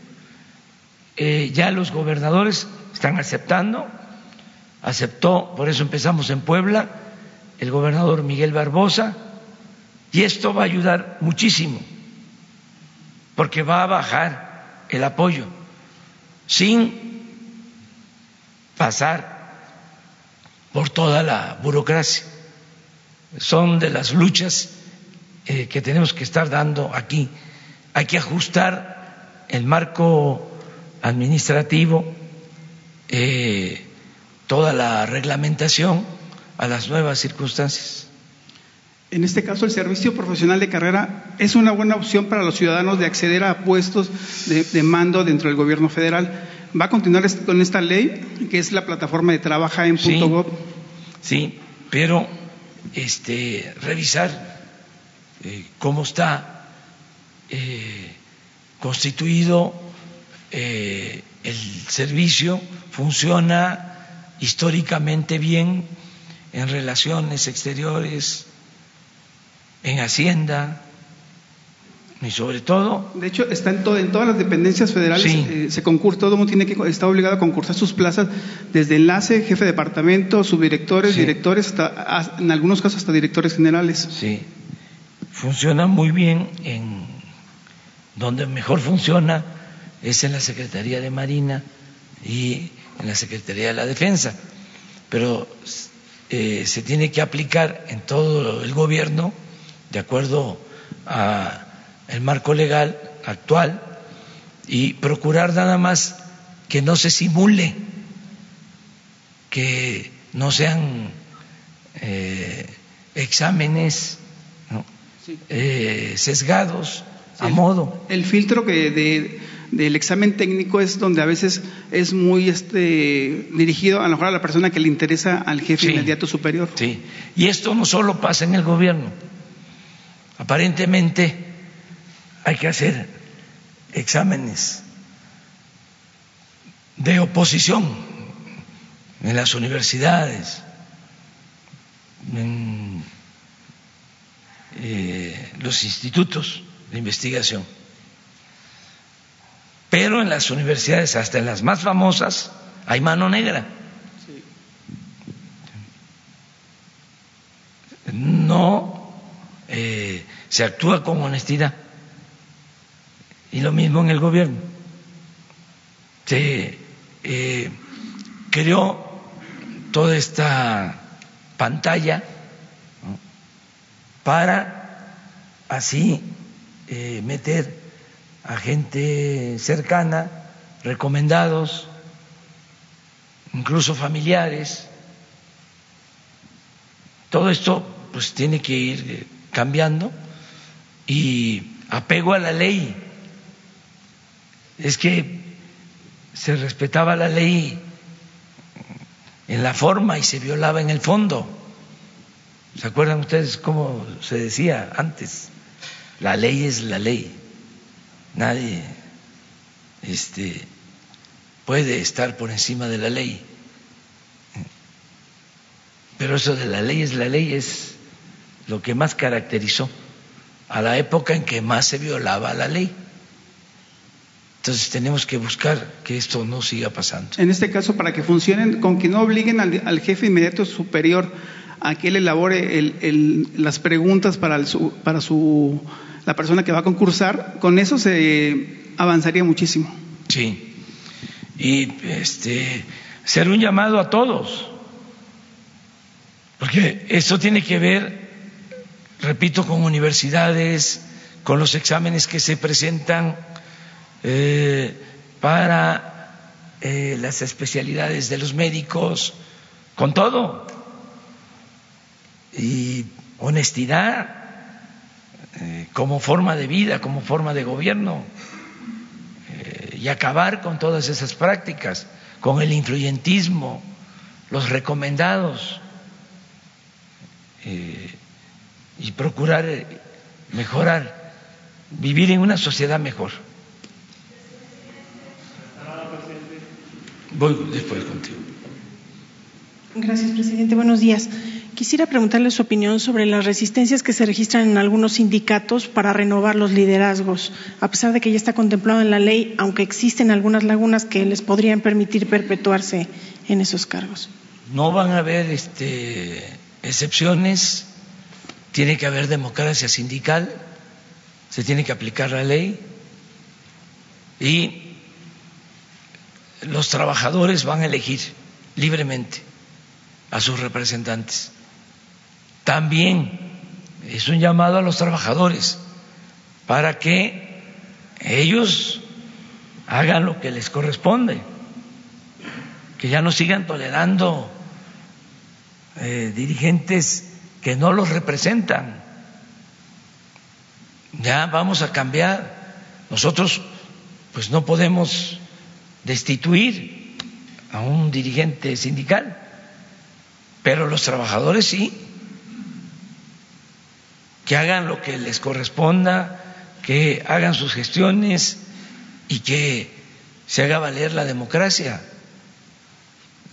Eh, ya los gobernadores están aceptando, aceptó, por eso empezamos en Puebla, el gobernador Miguel Barbosa, y esto va a ayudar muchísimo, porque va a bajar el apoyo sin pasar por toda la burocracia. Son de las luchas eh, que tenemos que estar dando aquí. Hay que ajustar el marco administrativo, eh, toda la reglamentación a las nuevas circunstancias. En este caso, el servicio profesional de carrera es una buena opción para los ciudadanos de acceder a puestos de, mando dentro del gobierno federal. ¿Va a continuar con esta ley, que es la plataforma de trabaja en sí, Sí, pero este, revisar eh, cómo está eh, constituido el servicio, funciona históricamente bien en relaciones exteriores, en Hacienda, y sobre todo. De hecho, está en, todo, en todas las dependencias federales. Eh, se concursa, todo el mundo tiene que está obligado a concursar sus plazas, desde enlace, jefe de departamento, subdirectores, directores, hasta, en algunos casos hasta directores generales. Sí, funciona muy bien. En donde mejor funciona es en la Secretaría de Marina y en la Secretaría de la Defensa, pero eh, se tiene que aplicar en todo el gobierno de acuerdo a el marco legal actual y procurar nada más que no se simule, que no sean eh, exámenes eh, sesgados a modo. El filtro que de, del examen técnico es donde a veces es muy este, dirigido a lo mejor a la persona que le interesa al jefe inmediato superior. Sí, y esto no solo pasa en el gobierno. Aparentemente hay que hacer exámenes de oposición en las universidades, en eh, los institutos de investigación. Pero en las universidades, hasta en las más famosas, hay mano negra. No eh, se actúa con honestidad. Y lo mismo en el gobierno. Se eh, creó toda esta pantalla para así eh, meter a gente cercana, recomendados, incluso familiares. Todo esto pues tiene que ir cambiando y apego a la ley es que se respetaba la ley en la forma y se violaba en el fondo. ¿Se acuerdan ustedes cómo se decía antes? La ley es la ley. Nadie este, puede estar por encima de la ley. Pero eso de la ley es la ley es lo que más caracterizó a la época en que más se violaba la ley. Entonces tenemos que buscar que esto no siga pasando. En este caso, para que funcionen, con que no obliguen al, jefe inmediato superior a que él elabore las preguntas para, para su, la persona que va a concursar, con eso se avanzaría muchísimo. Sí. Y este, hacer un llamado a todos, porque esto tiene que ver, repito, con universidades, con los exámenes que se presentan eh, para eh, las especialidades de los médicos, con todo. Y honestidad eh, como forma de vida, como forma de gobierno, y acabar con todas esas prácticas, con el influyentismo, los recomendados, y procurar mejorar, vivir en una sociedad mejor. Voy después contigo. Gracias, presidente. Buenos días. Quisiera preguntarle su opinión sobre las resistencias que se registran en algunos sindicatos para renovar los liderazgos, a pesar de que ya está contemplado en la ley, aunque existen algunas lagunas que les podrían permitir perpetuarse en esos cargos. No van a haber este, excepciones, tiene que haber democracia sindical, se tiene que aplicar la ley y los trabajadores van a elegir libremente a sus representantes. También es un llamado a los trabajadores para que ellos hagan lo que les corresponde, que ya no sigan tolerando eh, dirigentes que no los representan. Ya vamos a cambiar. Nosotros pues no podemos destituir a un dirigente sindical, pero los trabajadores sí, que hagan lo que les corresponda, que hagan sus gestiones y que se haga valer la democracia.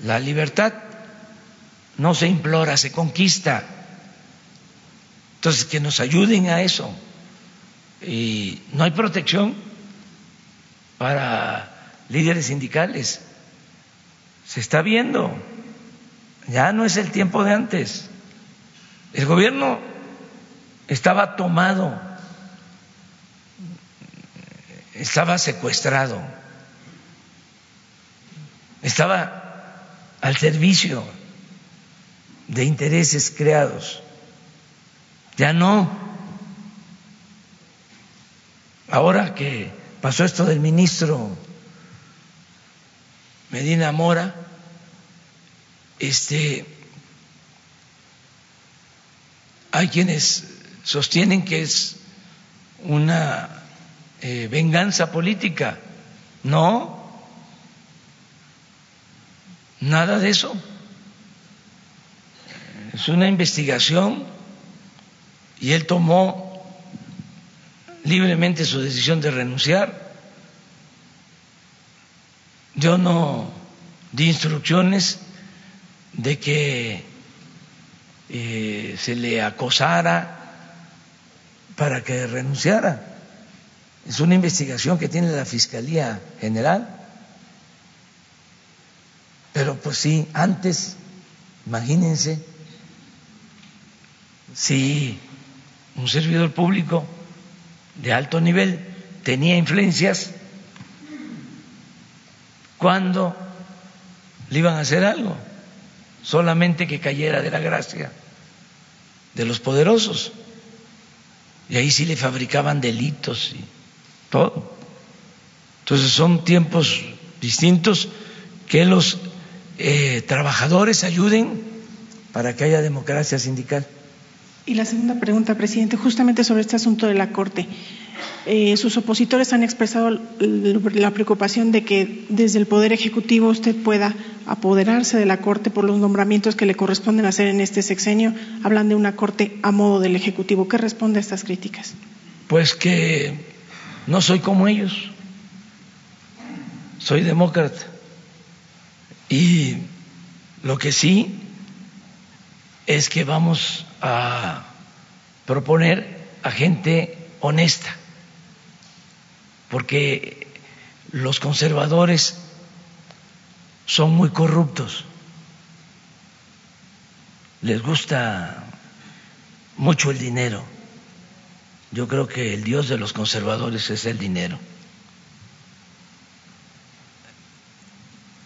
La libertad no se implora, se conquista. Entonces, que nos ayuden a eso. Y no hay protección para líderes sindicales. Se está viendo. Ya no es el tiempo de antes. El gobierno estaba tomado, estaba secuestrado, estaba al servicio de intereses creados. Ya no. Ahora que pasó esto del ministro Medina Mora, este hay quienes sostienen que es una eh, venganza política. No, nada de eso. Es una investigación y él tomó libremente su decisión de renunciar. Yo no di instrucciones de que eh, se le acosara para que renunciara. Es una investigación que tiene la Fiscalía General. Pero pues sí, antes, imagínense, si un servidor público de alto nivel tenía influencias, ¿cuándo le iban a hacer algo? Solamente que cayera de la gracia de los poderosos. Y ahí sí le fabricaban delitos y todo. Entonces son tiempos distintos que los eh, trabajadores ayuden para que haya democracia sindical. Y la segunda pregunta, presidente, justamente sobre este asunto de la Corte. Eh, sus opositores han expresado la preocupación de que desde el Poder Ejecutivo usted pueda apoderarse de la Corte por los nombramientos que le corresponden hacer en este sexenio. Hablan de una Corte a modo del Ejecutivo. ¿Qué responde a estas críticas? Pues que no soy como ellos. Soy demócrata. Y lo que sí es que vamos a proponer a gente honesta, porque los conservadores son muy corruptos, les gusta mucho el dinero. Yo creo que el Dios de los conservadores es el dinero.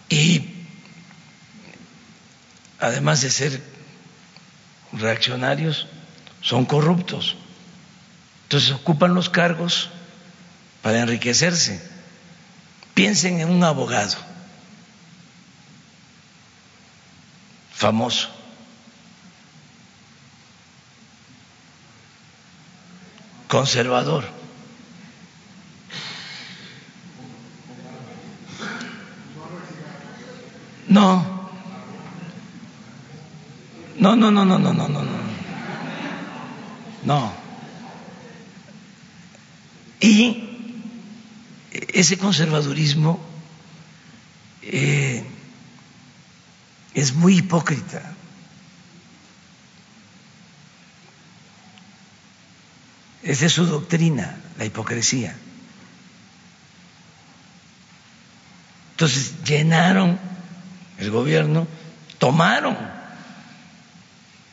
Y además de ser reaccionarios, son corruptos. Entonces ocupan los cargos para enriquecerse. Piensen en un abogado famoso. conservador. No. No, no, no, no, no, no, no, no. No. Y ese conservadurismo eh, es muy hipócrita. Esa es su doctrina, la hipocresía. Entonces llenaron el gobierno, tomaron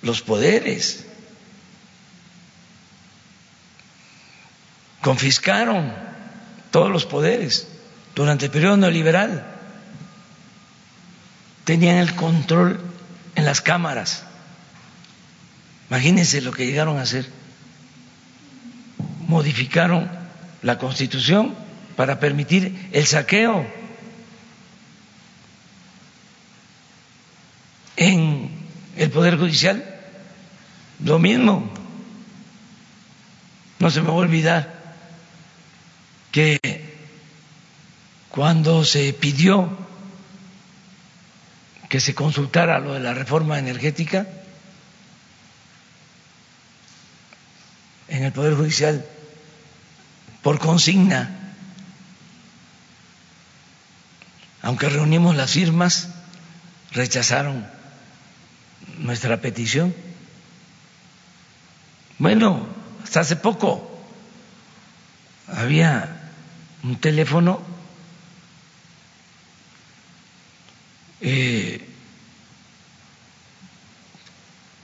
los poderes, confiscaron todos los poderes durante el periodo neoliberal, tenían el control en las cámaras. Imagínense lo que llegaron a hacer. Modificaron la Constitución para permitir el saqueo en el Poder Judicial. Lo mismo. No se me va a olvidar que cuando se pidió que se consultara lo de la reforma energética, en el Poder Judicial por consigna. Aunque reunimos las firmas, rechazaron nuestra petición. Bueno, hasta hace poco había un teléfono eh,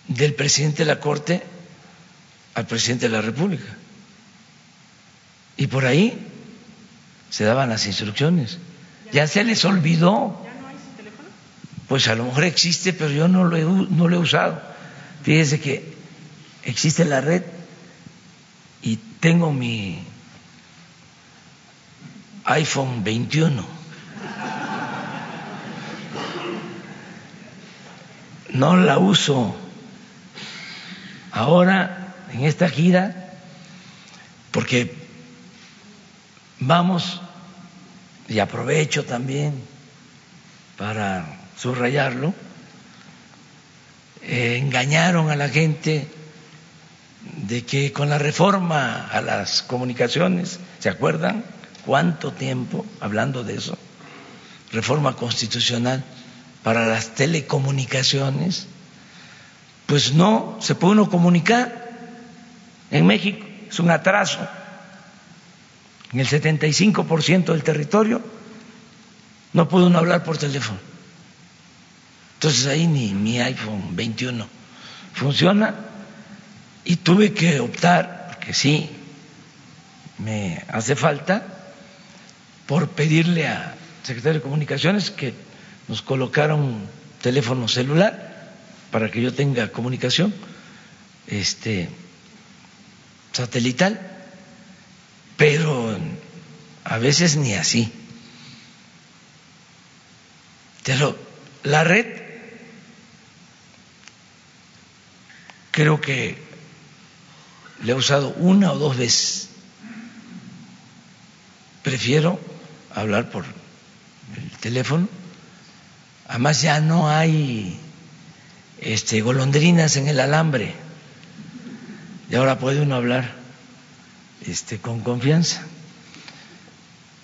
del presidente de la Corte al presidente de la República. Y por ahí se daban las instrucciones. Ya se les olvidó. Pues a lo mejor existe, pero yo no lo he, no lo he usado. Fíjese que existe la red y tengo mi iPhone 21. No la uso ahora en esta gira porque vamos, y aprovecho también para subrayarlo, eh, engañaron a la gente de que con la reforma a las comunicaciones, ¿se acuerdan? ¿Cuánto tiempo hablando de eso? Reforma constitucional para las telecomunicaciones. Pues no se puede uno comunicar en México, es un atraso. En el 75% del territorio no puede uno hablar por teléfono. Entonces ahí ni mi iPhone 21 funciona y tuve que optar, porque sí, me hace falta, por pedirle a secretario de Comunicaciones que nos colocara un teléfono celular para que yo tenga comunicación este, satelital, pero a veces ni así. Pero la red creo que le he usado una o dos veces. Prefiero hablar por el teléfono. Además ya no hay este, golondrinas en el alambre. Y ahora puede uno hablar este, con confianza.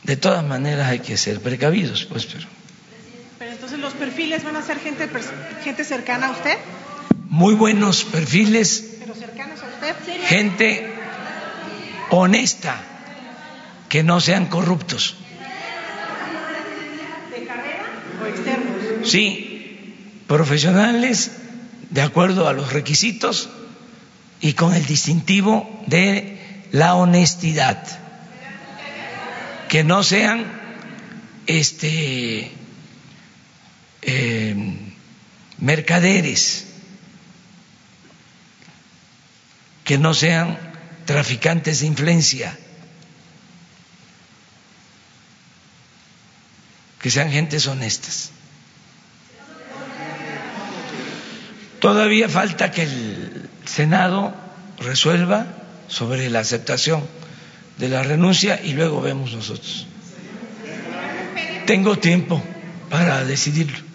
De todas maneras hay que ser precavidos, pues, pero. Pero entonces los perfiles van a ser gente, gente cercana a usted muy buenos perfiles, gente honesta, que no sean corruptos. ¿De carrera o externos? Sí, profesionales de acuerdo a los requisitos y con el distintivo de la honestidad. Que no sean este eh, mercaderes que no sean traficantes de influencia, que sean gentes honestas. Todavía falta que el Senado resuelva sobre la aceptación de la renuncia y luego vemos nosotros. Tengo tiempo para decidirlo.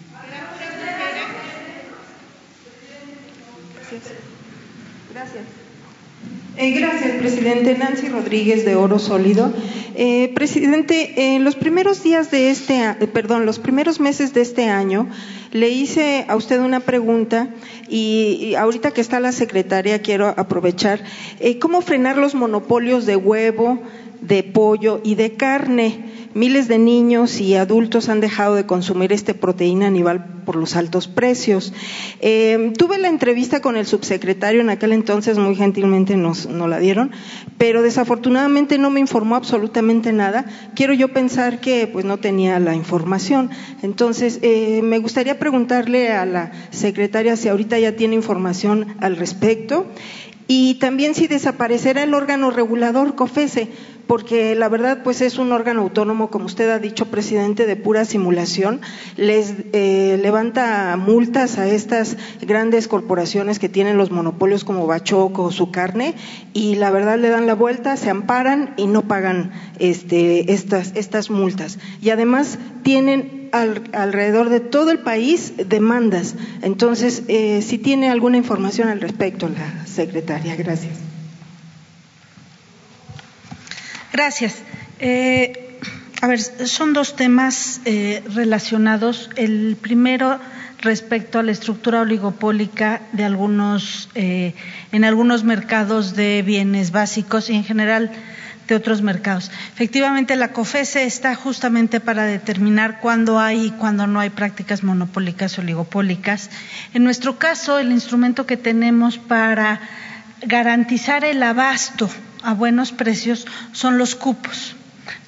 Eh, gracias, presidente. Nancy Rodríguez de Oro Sólido. Eh, presidente, en los primeros días de este, eh, perdón, los primeros meses de este año, le hice a usted una pregunta y, ahorita que está la secretaria quiero aprovechar. ¿Cómo frenar los monopolios de huevo, de pollo y de carne? Miles de niños y adultos han dejado de consumir esta proteína animal por los altos precios. Eh, tuve la entrevista con el subsecretario en aquel entonces, muy gentilmente nos, la dieron, pero desafortunadamente no me informó absolutamente nada. Quiero yo pensar que pues no tenía la información. Entonces, eh, me gustaría preguntarle a la secretaria si ahorita ya tiene información al respecto y también si desaparecerá el órgano regulador COFESE, porque la verdad pues es un órgano autónomo, como usted ha dicho, presidente, de pura simulación, les eh, levanta multas a estas grandes corporaciones que tienen los monopolios como Bachoco o su carne y la verdad le dan la vuelta, se amparan y no pagan este, estas, estas multas. Y además tienen alrededor de todo el país demandas. Entonces, eh, si tiene alguna información al respecto la secretaria, gracias. Gracias. Eh, a ver, son dos temas eh, relacionados. El primero respecto a la estructura oligopólica de algunos, en algunos mercados de bienes básicos y en general de otros mercados. Efectivamente, la COFESE está justamente para determinar cuándo hay y cuándo no hay prácticas monopólicas o oligopólicas. En nuestro caso, el instrumento que tenemos para garantizar el abasto a buenos precios son los cupos.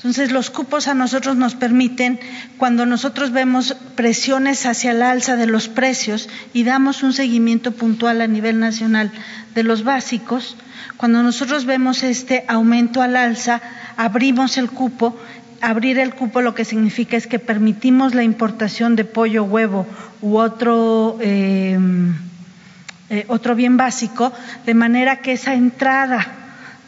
Entonces, los cupos a nosotros nos permiten, cuando nosotros vemos presiones hacia el alza de los precios y damos un seguimiento puntual a nivel nacional de los básicos, cuando nosotros vemos este aumento al alza, abrimos el cupo. Abrir el cupo lo que significa es que permitimos la importación de pollo, huevo u otro, eh, eh, otro bien básico, de manera que esa entrada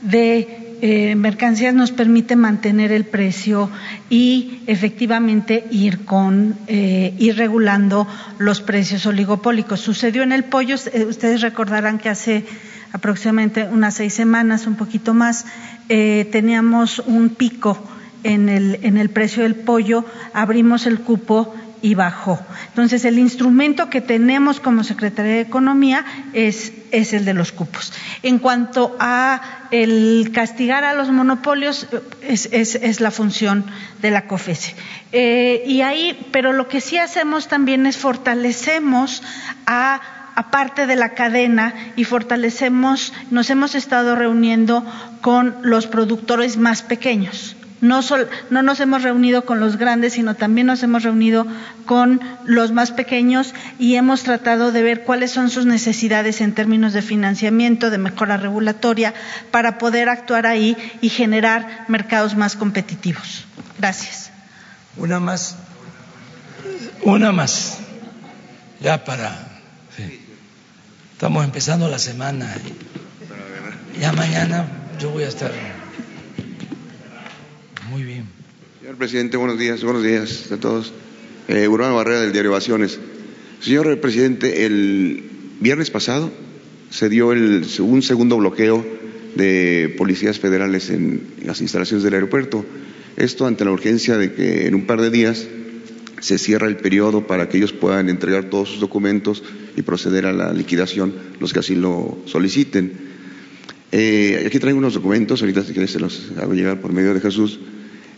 de eh, mercancías nos permite mantener el precio y efectivamente ir con ir regulando los precios oligopólicos. Sucedió en el pollo, ustedes recordarán que hace aproximadamente unas seis semanas, un poquito más, eh, teníamos un pico en el, en el precio del pollo, abrimos el cupo y bajó. Entonces, el instrumento que tenemos como Secretaría de Economía es, el de los cupos. En cuanto a el castigar a los monopolios, es la función de la COFESE. Eh, y ahí, pero lo que sí hacemos también es fortalecemos a aparte de la cadena y fortalecemos, nos hemos estado reuniendo con los productores más pequeños. No, no, nos hemos reunido con los grandes, sino también nos hemos reunido con los más pequeños y hemos tratado de ver cuáles son sus necesidades en términos de financiamiento, de mejora regulatoria, para poder actuar ahí y generar mercados más competitivos. Gracias. Una más. Una más. Ya para. Estamos empezando la semana. Ya mañana yo voy a estar. Muy bien. Señor presidente, buenos días, buenos días a todos. Eh, Barrera del diario Ovaciones. Señor presidente, el viernes pasado se dio el, un segundo bloqueo de policías federales en las instalaciones del aeropuerto. Esto ante la urgencia de que en un par de días se cierra el periodo para que ellos puedan entregar todos sus documentos y proceder a la liquidación los que así lo soliciten. Eh, aquí traigo unos documentos, ahorita si quieres se los hago llegar por medio de Jesús,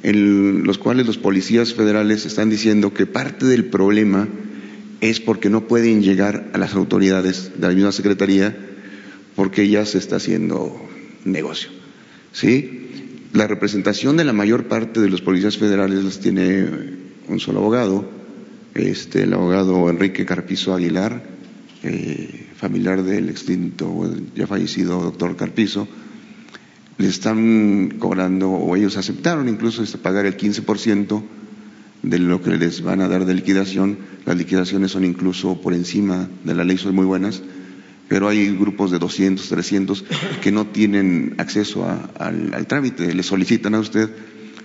en los cuales los policías federales están diciendo que parte del problema es porque no pueden llegar a las autoridades de la misma Secretaría porque ya se está haciendo negocio. ¿Sí? La representación de la mayor parte de los policías federales las tiene un solo abogado, este, el abogado Enrique Carpizo Aguilar, eh, familiar del extinto, ya fallecido doctor Carpizo, le están cobrando, o ellos aceptaron incluso este, pagar el 15% de lo que les van a dar de liquidación. Las liquidaciones son incluso por encima de la ley, son muy buenas, pero hay grupos de 200, 300 que no tienen acceso al, al trámite, le solicitan a usted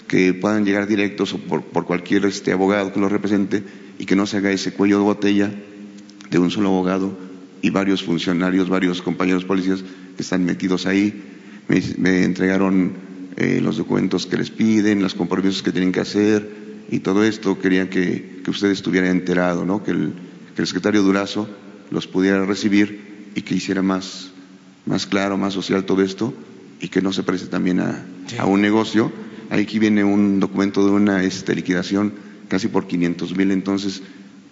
que puedan llegar directos o por, por cualquier este, abogado que lo represente y que no se haga ese cuello de botella de un solo abogado y varios funcionarios, varios compañeros policías que están metidos ahí. Me, entregaron eh, los documentos que les piden, los compromisos que tienen que hacer y todo esto. Querían que, que usted estuviera enterado, ¿no? que, el, que el secretario Durazo los pudiera recibir y que hiciera más, más claro, más social todo esto y que no se preste también a, a un negocio Aquí viene un documento de una este, liquidación casi por 500 mil, entonces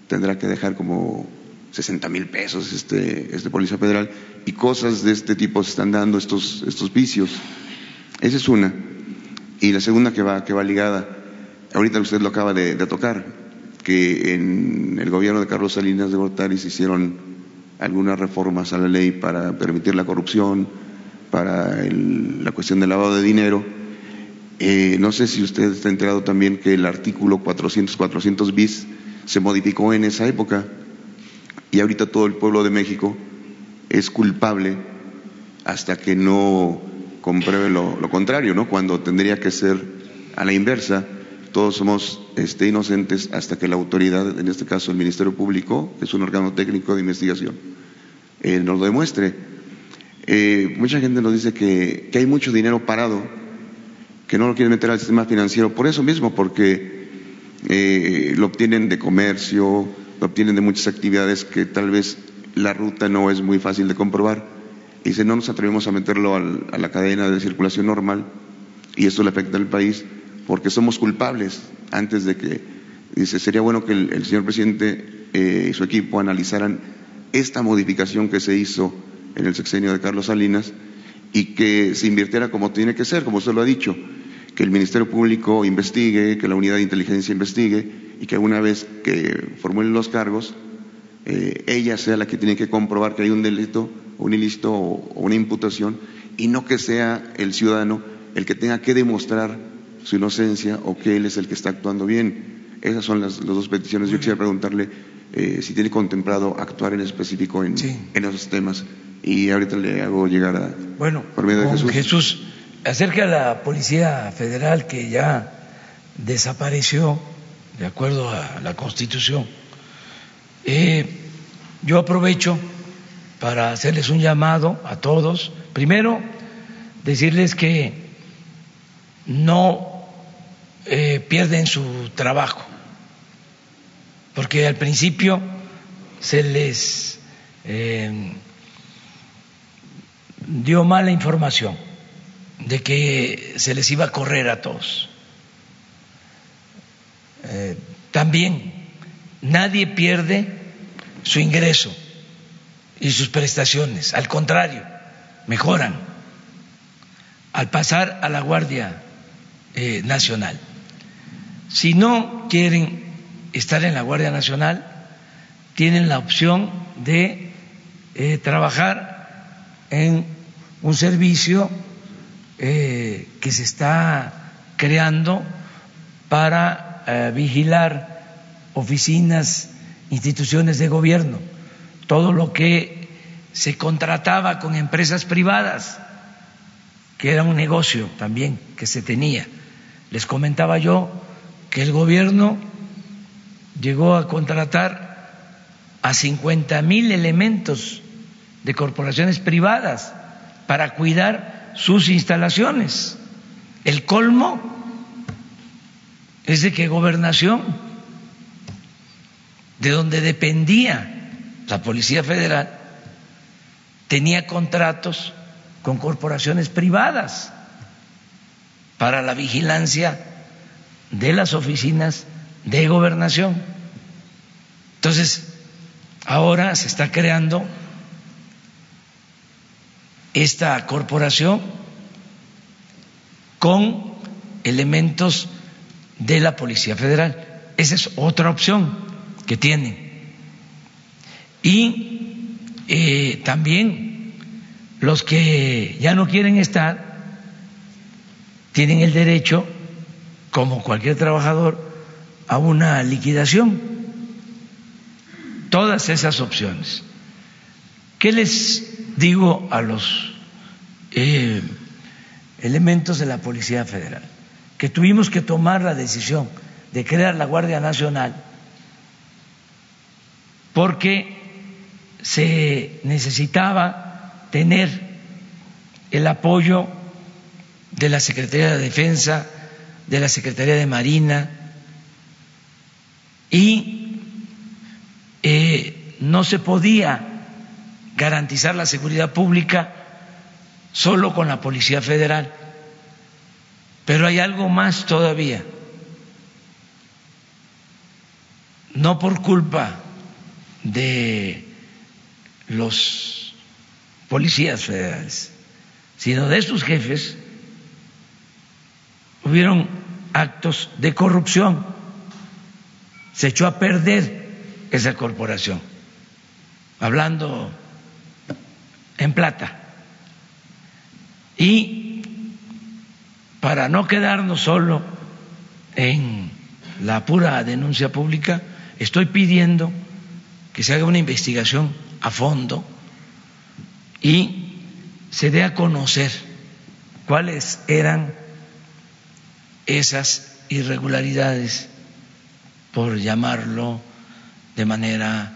tendrá que dejar como 60 mil pesos este, este policía federal y cosas de este tipo se están dando, estos, estos vicios. Esa es una. Y la segunda que va, que va ligada, ahorita usted lo acaba de, tocar, que en el gobierno de Carlos Salinas de Gortari se hicieron algunas reformas a la ley para permitir la corrupción, para la cuestión del lavado de dinero eh, no sé si usted está enterado también que el artículo 400, 400 bis se modificó en esa época y ahorita todo el pueblo de México es culpable hasta que no compruebe lo, contrario, ¿no? Cuando tendría que ser a la inversa, todos somos este, inocentes hasta que la autoridad, en este caso el Ministerio Público, que es un órgano técnico de investigación, eh, nos lo demuestre. Eh, mucha gente nos dice que, que hay mucho dinero parado que no lo quieren meter al sistema financiero por eso mismo, porque eh, lo obtienen de comercio, obtienen de muchas actividades que tal vez la ruta no es muy fácil de comprobar. Y si no nos atrevemos a meterlo a la cadena de circulación normal, y eso le afecta al país, porque somos culpables antes de que, dice, sería bueno que el, señor presidente eh, y su equipo analizaran esta modificación que se hizo en el sexenio de Carlos Salinas y que se invirtiera como tiene que ser, como usted lo ha dicho, que el Ministerio Público investigue, que la unidad de inteligencia investigue y que una vez que formulen los cargos, eh, ella sea la que tiene que comprobar que hay un delito, un ilícito o, una imputación y no que sea el ciudadano el que tenga que demostrar su inocencia o que él es el que está actuando bien. Esas son las, dos peticiones. Yo quisiera preguntarle eh, si tiene contemplado actuar en específico en, en esos temas y ahorita le hago llegar a bueno por medio de Jesús. Jesús acerca de la policía federal que ya desapareció de acuerdo a la Constitución. Eh, yo aprovecho para hacerles un llamado a todos. Primero, decirles que no eh, pierden su trabajo, porque al principio se les eh, dio mala información de que se les iba a correr a todos. Eh, también nadie pierde su ingreso y sus prestaciones, al contrario, mejoran al pasar a la Guardia eh, Nacional. Si no quieren estar en la Guardia Nacional, tienen la opción de eh, trabajar en un servicio que se está creando para vigilar oficinas, instituciones de gobierno, todo lo que se contrataba con empresas privadas, que era un negocio también que se tenía. Les comentaba yo que el gobierno llegó a contratar a 50 mil elementos de corporaciones privadas para cuidar sus instalaciones. El colmo es de que gobernación, de donde dependía la Policía Federal, tenía contratos con corporaciones privadas para la vigilancia de las oficinas de gobernación. Entonces, ahora se está creando esta corporación con elementos de la Policía Federal. Esa es otra opción que tienen. Y eh, también los que ya no quieren estar tienen el derecho, como cualquier trabajador, a una liquidación. Todas esas opciones. ¿Qué les digo a los eh, elementos de la Policía Federal? Que tuvimos que tomar la decisión de crear la Guardia Nacional porque se necesitaba tener el apoyo de la Secretaría de Defensa, de la Secretaría de Marina y eh, no se podía garantizar la seguridad pública solo con la Policía Federal. Pero hay algo más todavía. No por culpa de los policías federales, sino de sus jefes, hubieron actos de corrupción. Se echó a perder esa corporación. Hablando en plata. Y para no quedarnos solo en la pura denuncia pública, estoy pidiendo que se haga una investigación a fondo y se dé a conocer cuáles eran esas irregularidades, por llamarlo de manera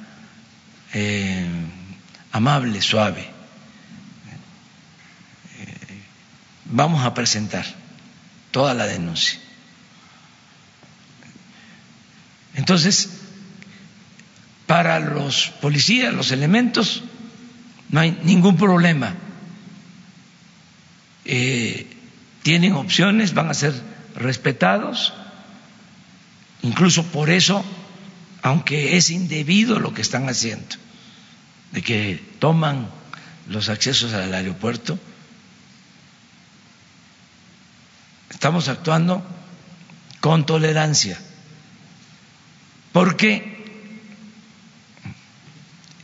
eh, amable, suave. Vamos a presentar toda la denuncia. Entonces, para los policías, los elementos, no hay ningún problema. Eh, tienen opciones, van a ser respetados. Incluso por eso, aunque es indebido lo que están haciendo, de que toman los accesos al aeropuerto, estamos actuando con tolerancia, porque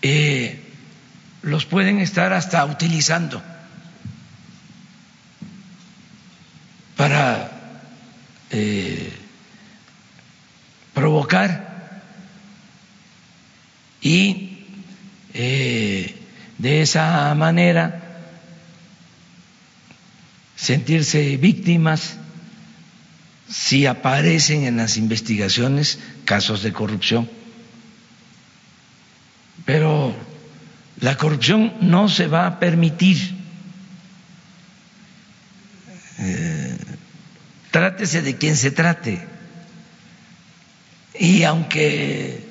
eh, los pueden estar hasta utilizando para eh, provocar y eh, de esa manera sentirse víctimas si aparecen en las investigaciones casos de corrupción. Pero la corrupción no se va a permitir. Eh, trátese de quien se trate. Y aunque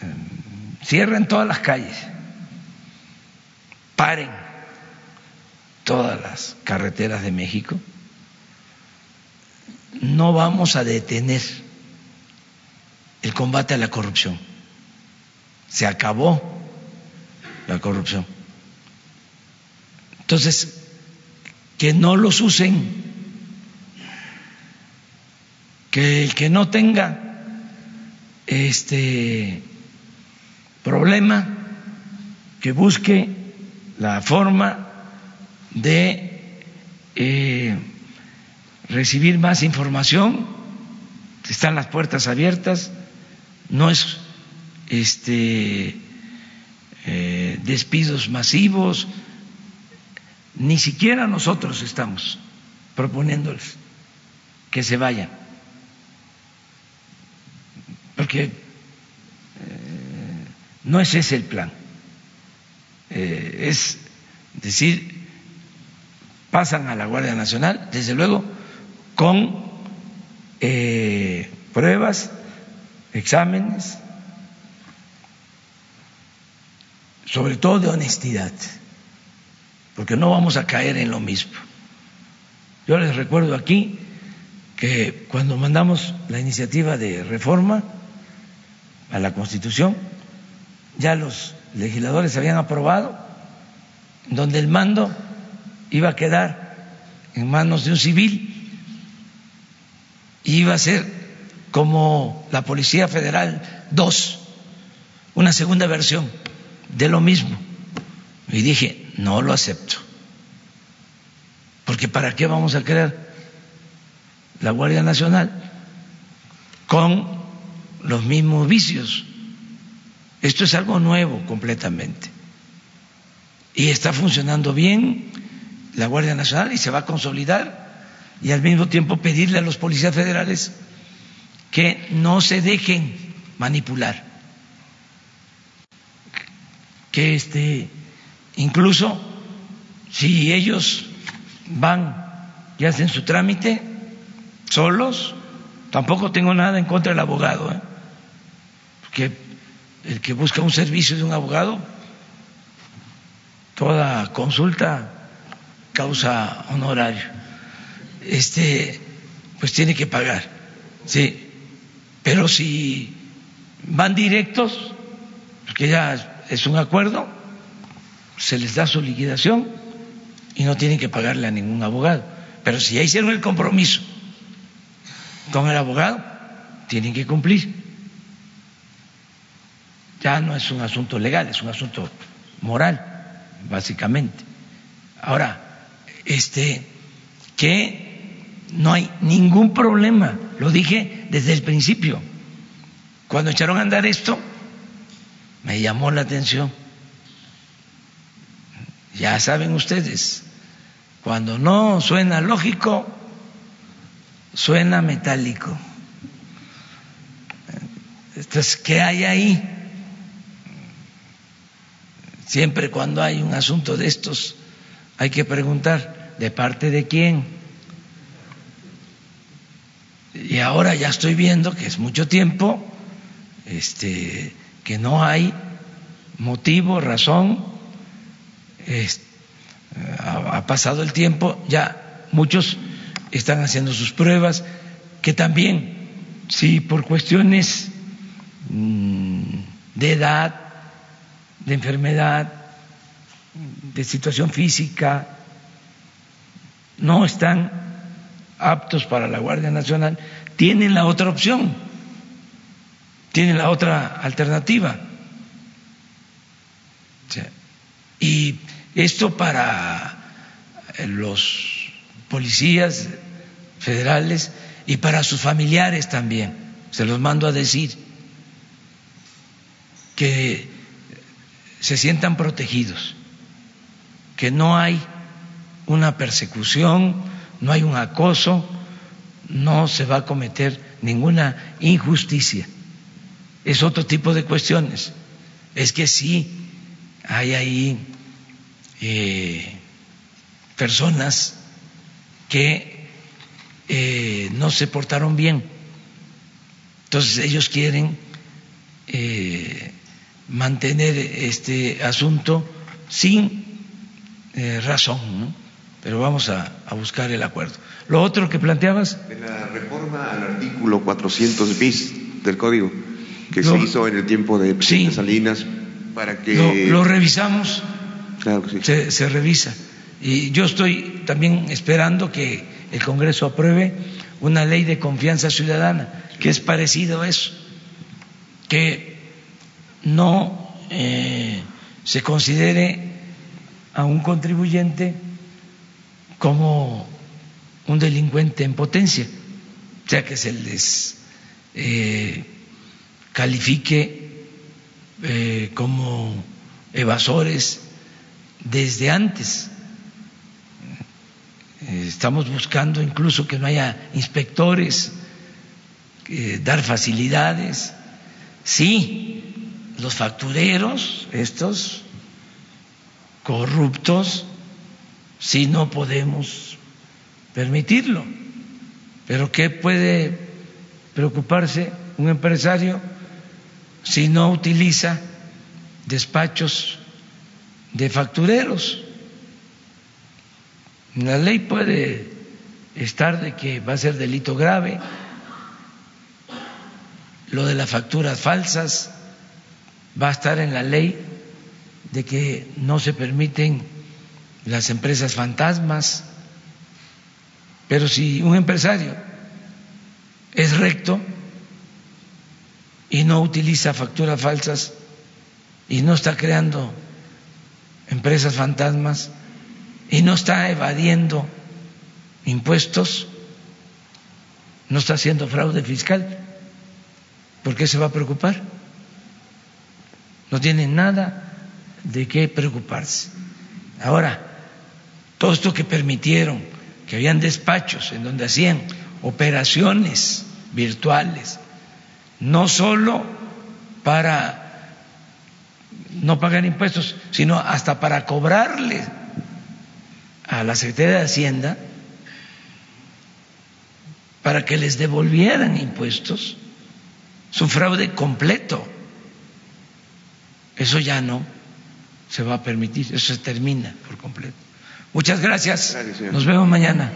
eh, cierren todas las calles, paren todas las carreteras de México, no vamos a detener el combate a la corrupción. Se acabó la corrupción. Entonces, que no los usen, que el que no tenga este problema, que busque la forma de eh, recibir más información, están las puertas abiertas, no es este eh, despidos masivos, ni siquiera nosotros estamos proponiéndoles que se vayan, porque eh, no es ese el plan, es decir, pasan a la Guardia Nacional, desde luego, con eh, pruebas, exámenes, sobre todo de honestidad, porque no vamos a caer en lo mismo. Yo les recuerdo aquí que cuando mandamos la iniciativa de reforma a la Constitución, ya los legisladores habían aprobado, donde el mando iba a quedar en manos de un civil iba a ser como la Policía Federal 2, una segunda versión de lo mismo. Y dije, no lo acepto. Porque ¿para qué vamos a crear la Guardia Nacional con los mismos vicios? Esto es algo nuevo completamente. Y está funcionando bien la Guardia Nacional y se va a consolidar y al mismo tiempo pedirle a los policías federales que no se dejen manipular, que este incluso si ellos van y hacen su trámite solos, tampoco tengo nada en contra del abogado, ¿eh? porque el que busca un servicio de un abogado, toda consulta causa honorario, este, pues tiene que pagar, sí. Pero si van directos, porque ya es un acuerdo, se les da su liquidación y no tienen que pagarle a ningún abogado. Pero si ya hicieron el compromiso con el abogado, tienen que cumplir. Ya no es un asunto legal, es un asunto moral, básicamente. Ahora, este, que no hay ningún problema, lo dije desde el principio. Cuando echaron a andar esto, me llamó la atención. Ya saben ustedes, cuando no suena lógico, suena metálico. Entonces, ¿qué hay ahí? Siempre cuando hay un asunto de estos, hay que preguntar de parte de quién. Y ahora ya estoy viendo que es mucho tiempo, este, que no hay motivo, razón, ha pasado el tiempo, ya muchos están haciendo sus pruebas, que también, si por cuestiones mm, de edad, de enfermedad, de situación física, no están aptos para la Guardia Nacional, tienen la otra opción, tienen la otra alternativa. Y esto para los policías federales y para sus familiares también, se los mando a decir, que se sientan protegidos, que no hay una persecución, no hay un acoso, no se va a cometer ninguna injusticia. Es otro tipo de cuestiones. Es que sí hay ahí eh, personas que eh, no se portaron bien. Entonces ellos quieren eh, mantener este asunto sin razón, pero vamos a, buscar el acuerdo. Lo otro que planteabas. De la reforma al artículo 400 bis del código que se hizo en el tiempo de Salinas para que. Lo, revisamos. Claro que sí. Se, se revisa. Y yo estoy también esperando que el Congreso apruebe una ley de confianza ciudadana, que es parecido a eso, que no eh, se considere a un contribuyente como un delincuente en potencia, o sea que se les eh, califique eh, como evasores desde antes. Estamos buscando incluso que no haya inspectores, dar facilidades. Sí, los factureros, estos corruptos, sí no podemos permitirlo. Pero ¿qué puede preocuparse un empresario si no utiliza despachos de factureros? La ley puede estar de que va a ser delito grave, lo de las facturas falsas va a estar en la ley de que no se permiten las empresas fantasmas, pero si un empresario es recto y no utiliza facturas falsas y no está creando empresas fantasmas y no está evadiendo impuestos, no está haciendo fraude fiscal, ¿por qué se va a preocupar? No tiene nada de qué preocuparse. Ahora, todo esto que permitieron, que habían despachos en donde hacían operaciones virtuales, no solo para no pagar impuestos, sino hasta para cobrarle a la Secretaría de Hacienda para que les devolvieran impuestos su fraude completo. Eso ya no se va a permitir, eso se termina por completo. Muchas gracias. Nos vemos mañana.